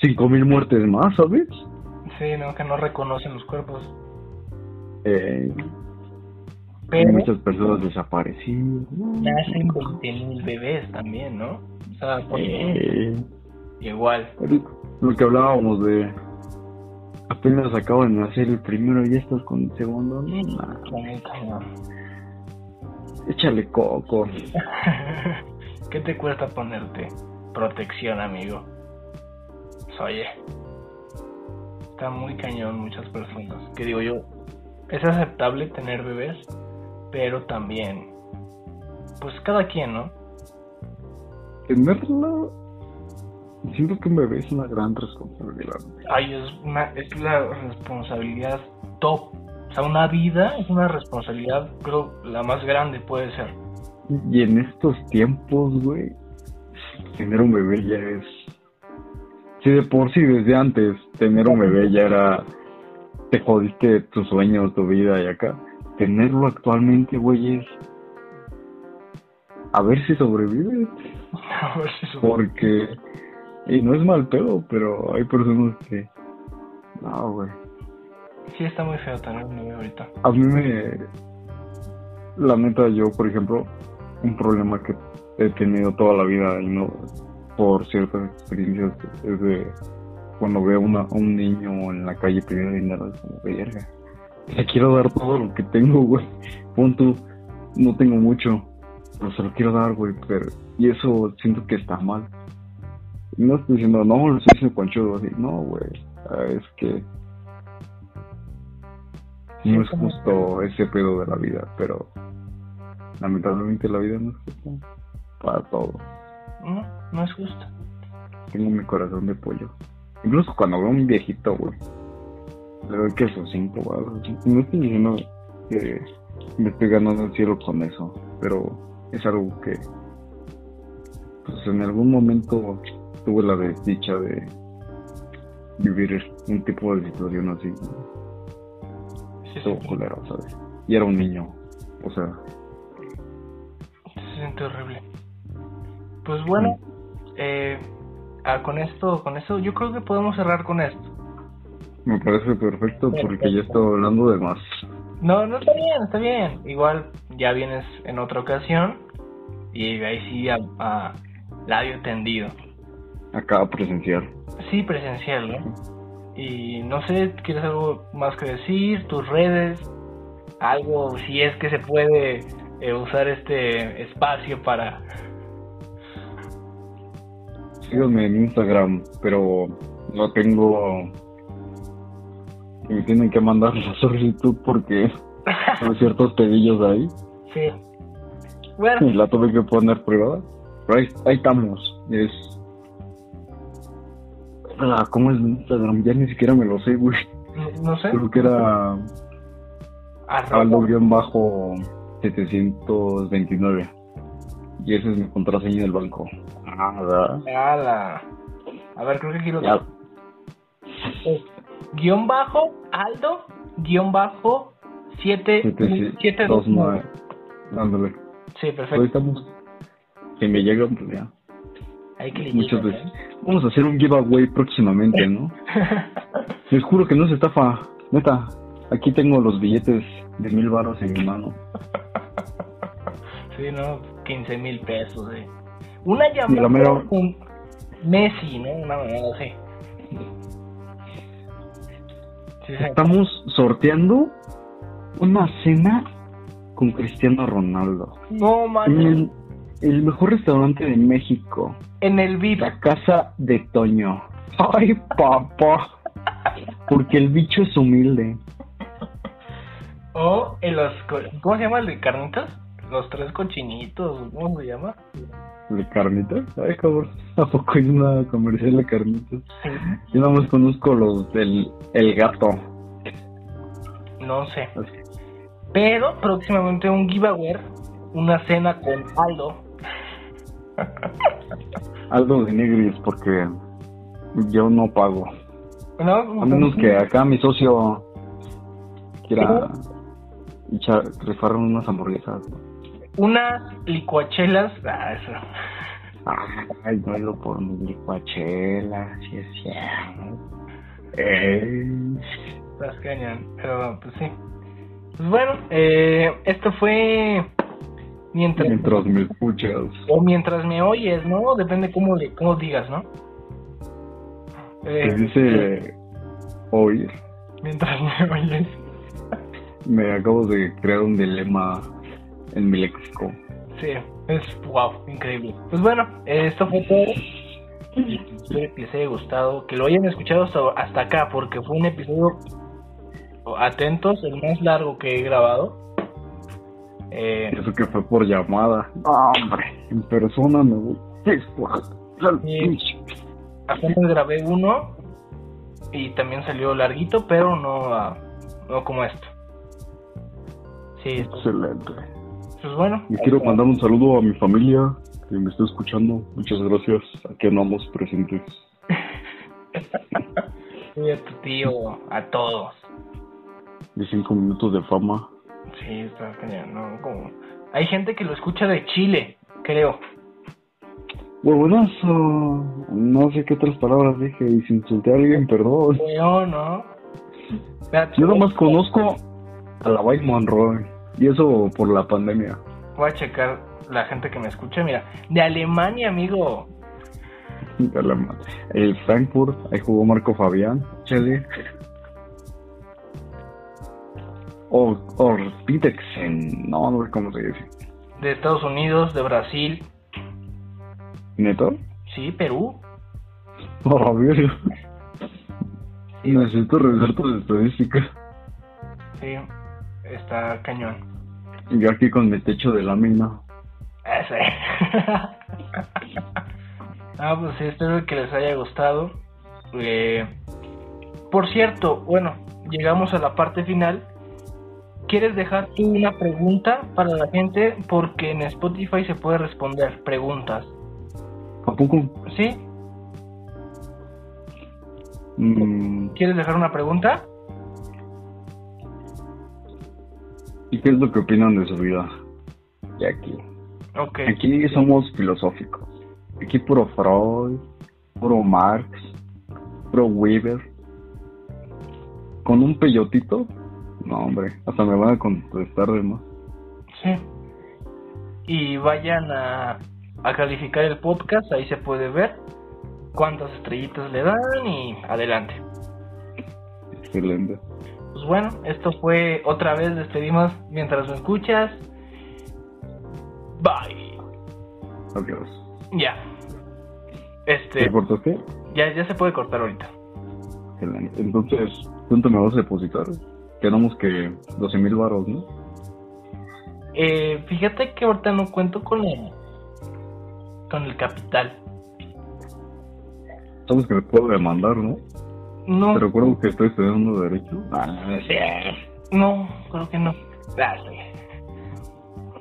5 mil muertes más, ¿sabes? sí, no, que no reconocen los cuerpos. Eh, hay muchas personas desaparecidas. nacen 20 mil bebés también, ¿no? O sea, porque Eh, igual. lo que hablábamos de apenas acabo de nacer el primero y estás con el segundo. Muy cañón. échale coco. <laughs> ¿Qué te cuesta ponerte protección, amigo? Pues, Oye, está muy cañón muchas personas. Que digo yo, es aceptable tener bebés, pero también, pues cada quien, ¿no? Tenerla. Siento que un bebé es una gran responsabilidad. Ay, es, una, es la responsabilidad top. O sea, una vida es una responsabilidad, creo, la más grande puede ser. Y en estos tiempos, güey, tener un bebé ya es. Si de por sí desde antes tener un bebé ya era. Te jodiste tus sueños, tu vida y acá. Tenerlo actualmente, güey, es. A ver si sobrevive. <laughs> A ver si su- Porque. Y no es mal pedo, pero hay personas que. No, güey. Sí, está muy feo tener un bebé ahorita. A mí me. La neta, yo, por ejemplo, un problema que he tenido toda la vida y no por ciertas experiencias es de cuando veo una, a un niño en la calle pidiendo dinero, es como, verga. Le quiero dar todo lo que tengo, güey. Punto. No tengo mucho, pero se lo quiero dar, güey. Pero, y eso siento que está mal. Y no estoy diciendo, no, lo estoy diciendo conchudo, así. No, güey. Es que no es justo ese pedo de la vida, pero lamentablemente la vida no es justa para todos. No, no es justo. Tengo mi corazón de pollo. Incluso cuando veo a un viejito, güey, le doy que sus cinco baros. No estoy diciendo que me estoy ganando el cielo con eso, pero es algo que, pues en algún momento tuve la desdicha de vivir un tipo de situación así. Sí, Estuvo culero, ¿sabes? Y era un niño, o sea, se siente horrible. Pues bueno, eh, ah, con esto, con esto, yo creo que podemos cerrar con esto. me parece perfecto porque ya estoy hablando de más. No, no está bien, está bien. Igual ya vienes en otra ocasión y ahí sí a, a labio tendido. Acá presencial. Sí, presencial, ¿no? Y no sé, ¿quieres algo más que decir? ¿Tus redes? Algo, si es que se puede eh, usar este espacio para... Síganme en Instagram, pero no tengo... Me tienen que mandar la <laughs> solicitud porque <laughs> hay ciertos pedillos ahí. Sí. Bueno. Y la tuve que poner privada. Pero ahí, ahí estamos. Es Ah, ¿Cómo es Instagram? Ya ni siquiera me lo sé, güey. No sé. Creo que era Aldo-729. Y esa es mi contraseña del banco. Ah, ¿verdad? A ver, creo que aquí lo tengo. Guión bajo, Aldo, guion bajo, 729. Dándole. Sí, perfecto. Ahí estamos. Si me llega, pues ya. Hay que Muchas veces. Vamos a hacer un giveaway próximamente, ¿no? <laughs> Les juro que no se estafa. Neta, aquí tengo los billetes de mil baros en mi mano. Sí, ¿no? 15 mil pesos, eh. Una llamada con Messi, ¿no? Una manera así. Estamos sorteando una cena con Cristiano Ronaldo. No, man el mejor restaurante de México. En el VIP. La casa de Toño. Ay, papá. <laughs> Porque el bicho es humilde. O en los. ¿Cómo se llama el de carnitas? Los tres cochinitos. ¿Cómo se llama? ¿De carnitas? Ay, cabrón. <laughs> ¿A poco hay una comercial de carnitas? Yo nada más conozco los del el gato. No sé. Pero próximamente un giveaway, una cena con Aldo <laughs> Algo de Negris porque yo no pago. No, a menos que acá mi socio quiera echar, rifar unas hamburguesas. Unas licuachelas. Ah, eso. Ay, no he ido por mi licuachela, si es cierto. Eh. Estás cañón, pero pues sí. Pues bueno, eh, esto fue Mientras, me escuchas. O mientras me oyes, ¿no? Depende cómo, le, cómo digas, ¿no? Eh, dice oír. Mientras me oyes. Me acabo de crear un dilema en mi léxico. Sí, es wow, increíble. Pues bueno, esto fue todo. Espero que les haya gustado, que lo hayan escuchado hasta, hasta acá, porque fue un episodio atentos, el más largo que he grabado. Eh, Eso que fue por llamada. hombre, en persona me voy. apenas grabé uno y también salió larguito, pero no, ah, no como esto. Sí, excelente. Pues bueno. Y quiero mandar un saludo a mi familia que me está escuchando. Muchas gracias. Aquí andamos presentes. <laughs> y a tu tío, a todos. Y cinco minutos de fama. Sí, está cañón, ¿no? Como... Hay gente que lo escucha de Chile, creo. Buenazo. No sé qué otras palabras dije y si insulté a alguien, perdón. No, no. Yo nomás conozco a la White Monroe y eso por la pandemia. Voy a checar la gente que me escucha, mira, de Alemania, amigo. De Alemania. El Frankfurt, ahí jugó Marco Fabián, Chile o Orpidexen, no, no sé cómo se dice. De Estados Unidos, de Brasil. ¿Neto? Sí, Perú. Oh. Necesito revisar tus estadísticas. Sí, está cañón. Yo aquí con mi techo de lámina. Ese. <laughs> ah, pues sí, espero que les haya gustado. Eh, por cierto, bueno, llegamos a la parte final ¿Quieres dejar tú una pregunta para la gente? Porque en Spotify se puede responder preguntas. ¿A poco? ¿Sí? Mm. ¿Quieres dejar una pregunta? ¿Y qué es lo que opinan de su vida? De aquí. Okay. Aquí somos filosóficos. Aquí puro Freud, puro Marx, puro Weber. Con un peyotito no, hombre, hasta me van a contestar de más. Sí. Y vayan a, a calificar el podcast, ahí se puede ver. cuántas estrellitas le dan y adelante. Excelente. Pues bueno, esto fue otra vez, despedimos mientras me escuchas. Bye. Adiós. Ya. Este, ¿Te cortaste? ya, ya se puede cortar ahorita. Excelente. Entonces, ¿cuánto me vas a depositar? Quedamos que 12 mil baros, ¿no? Eh, fíjate que ahorita no cuento con el, con el capital. Sabes que me puedo demandar, ¿no? No, Te recuerdo que estoy estudiando Derecho. Ah, no creo que no. Ah, sí.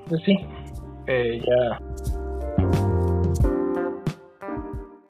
Pues sí. Eh, ya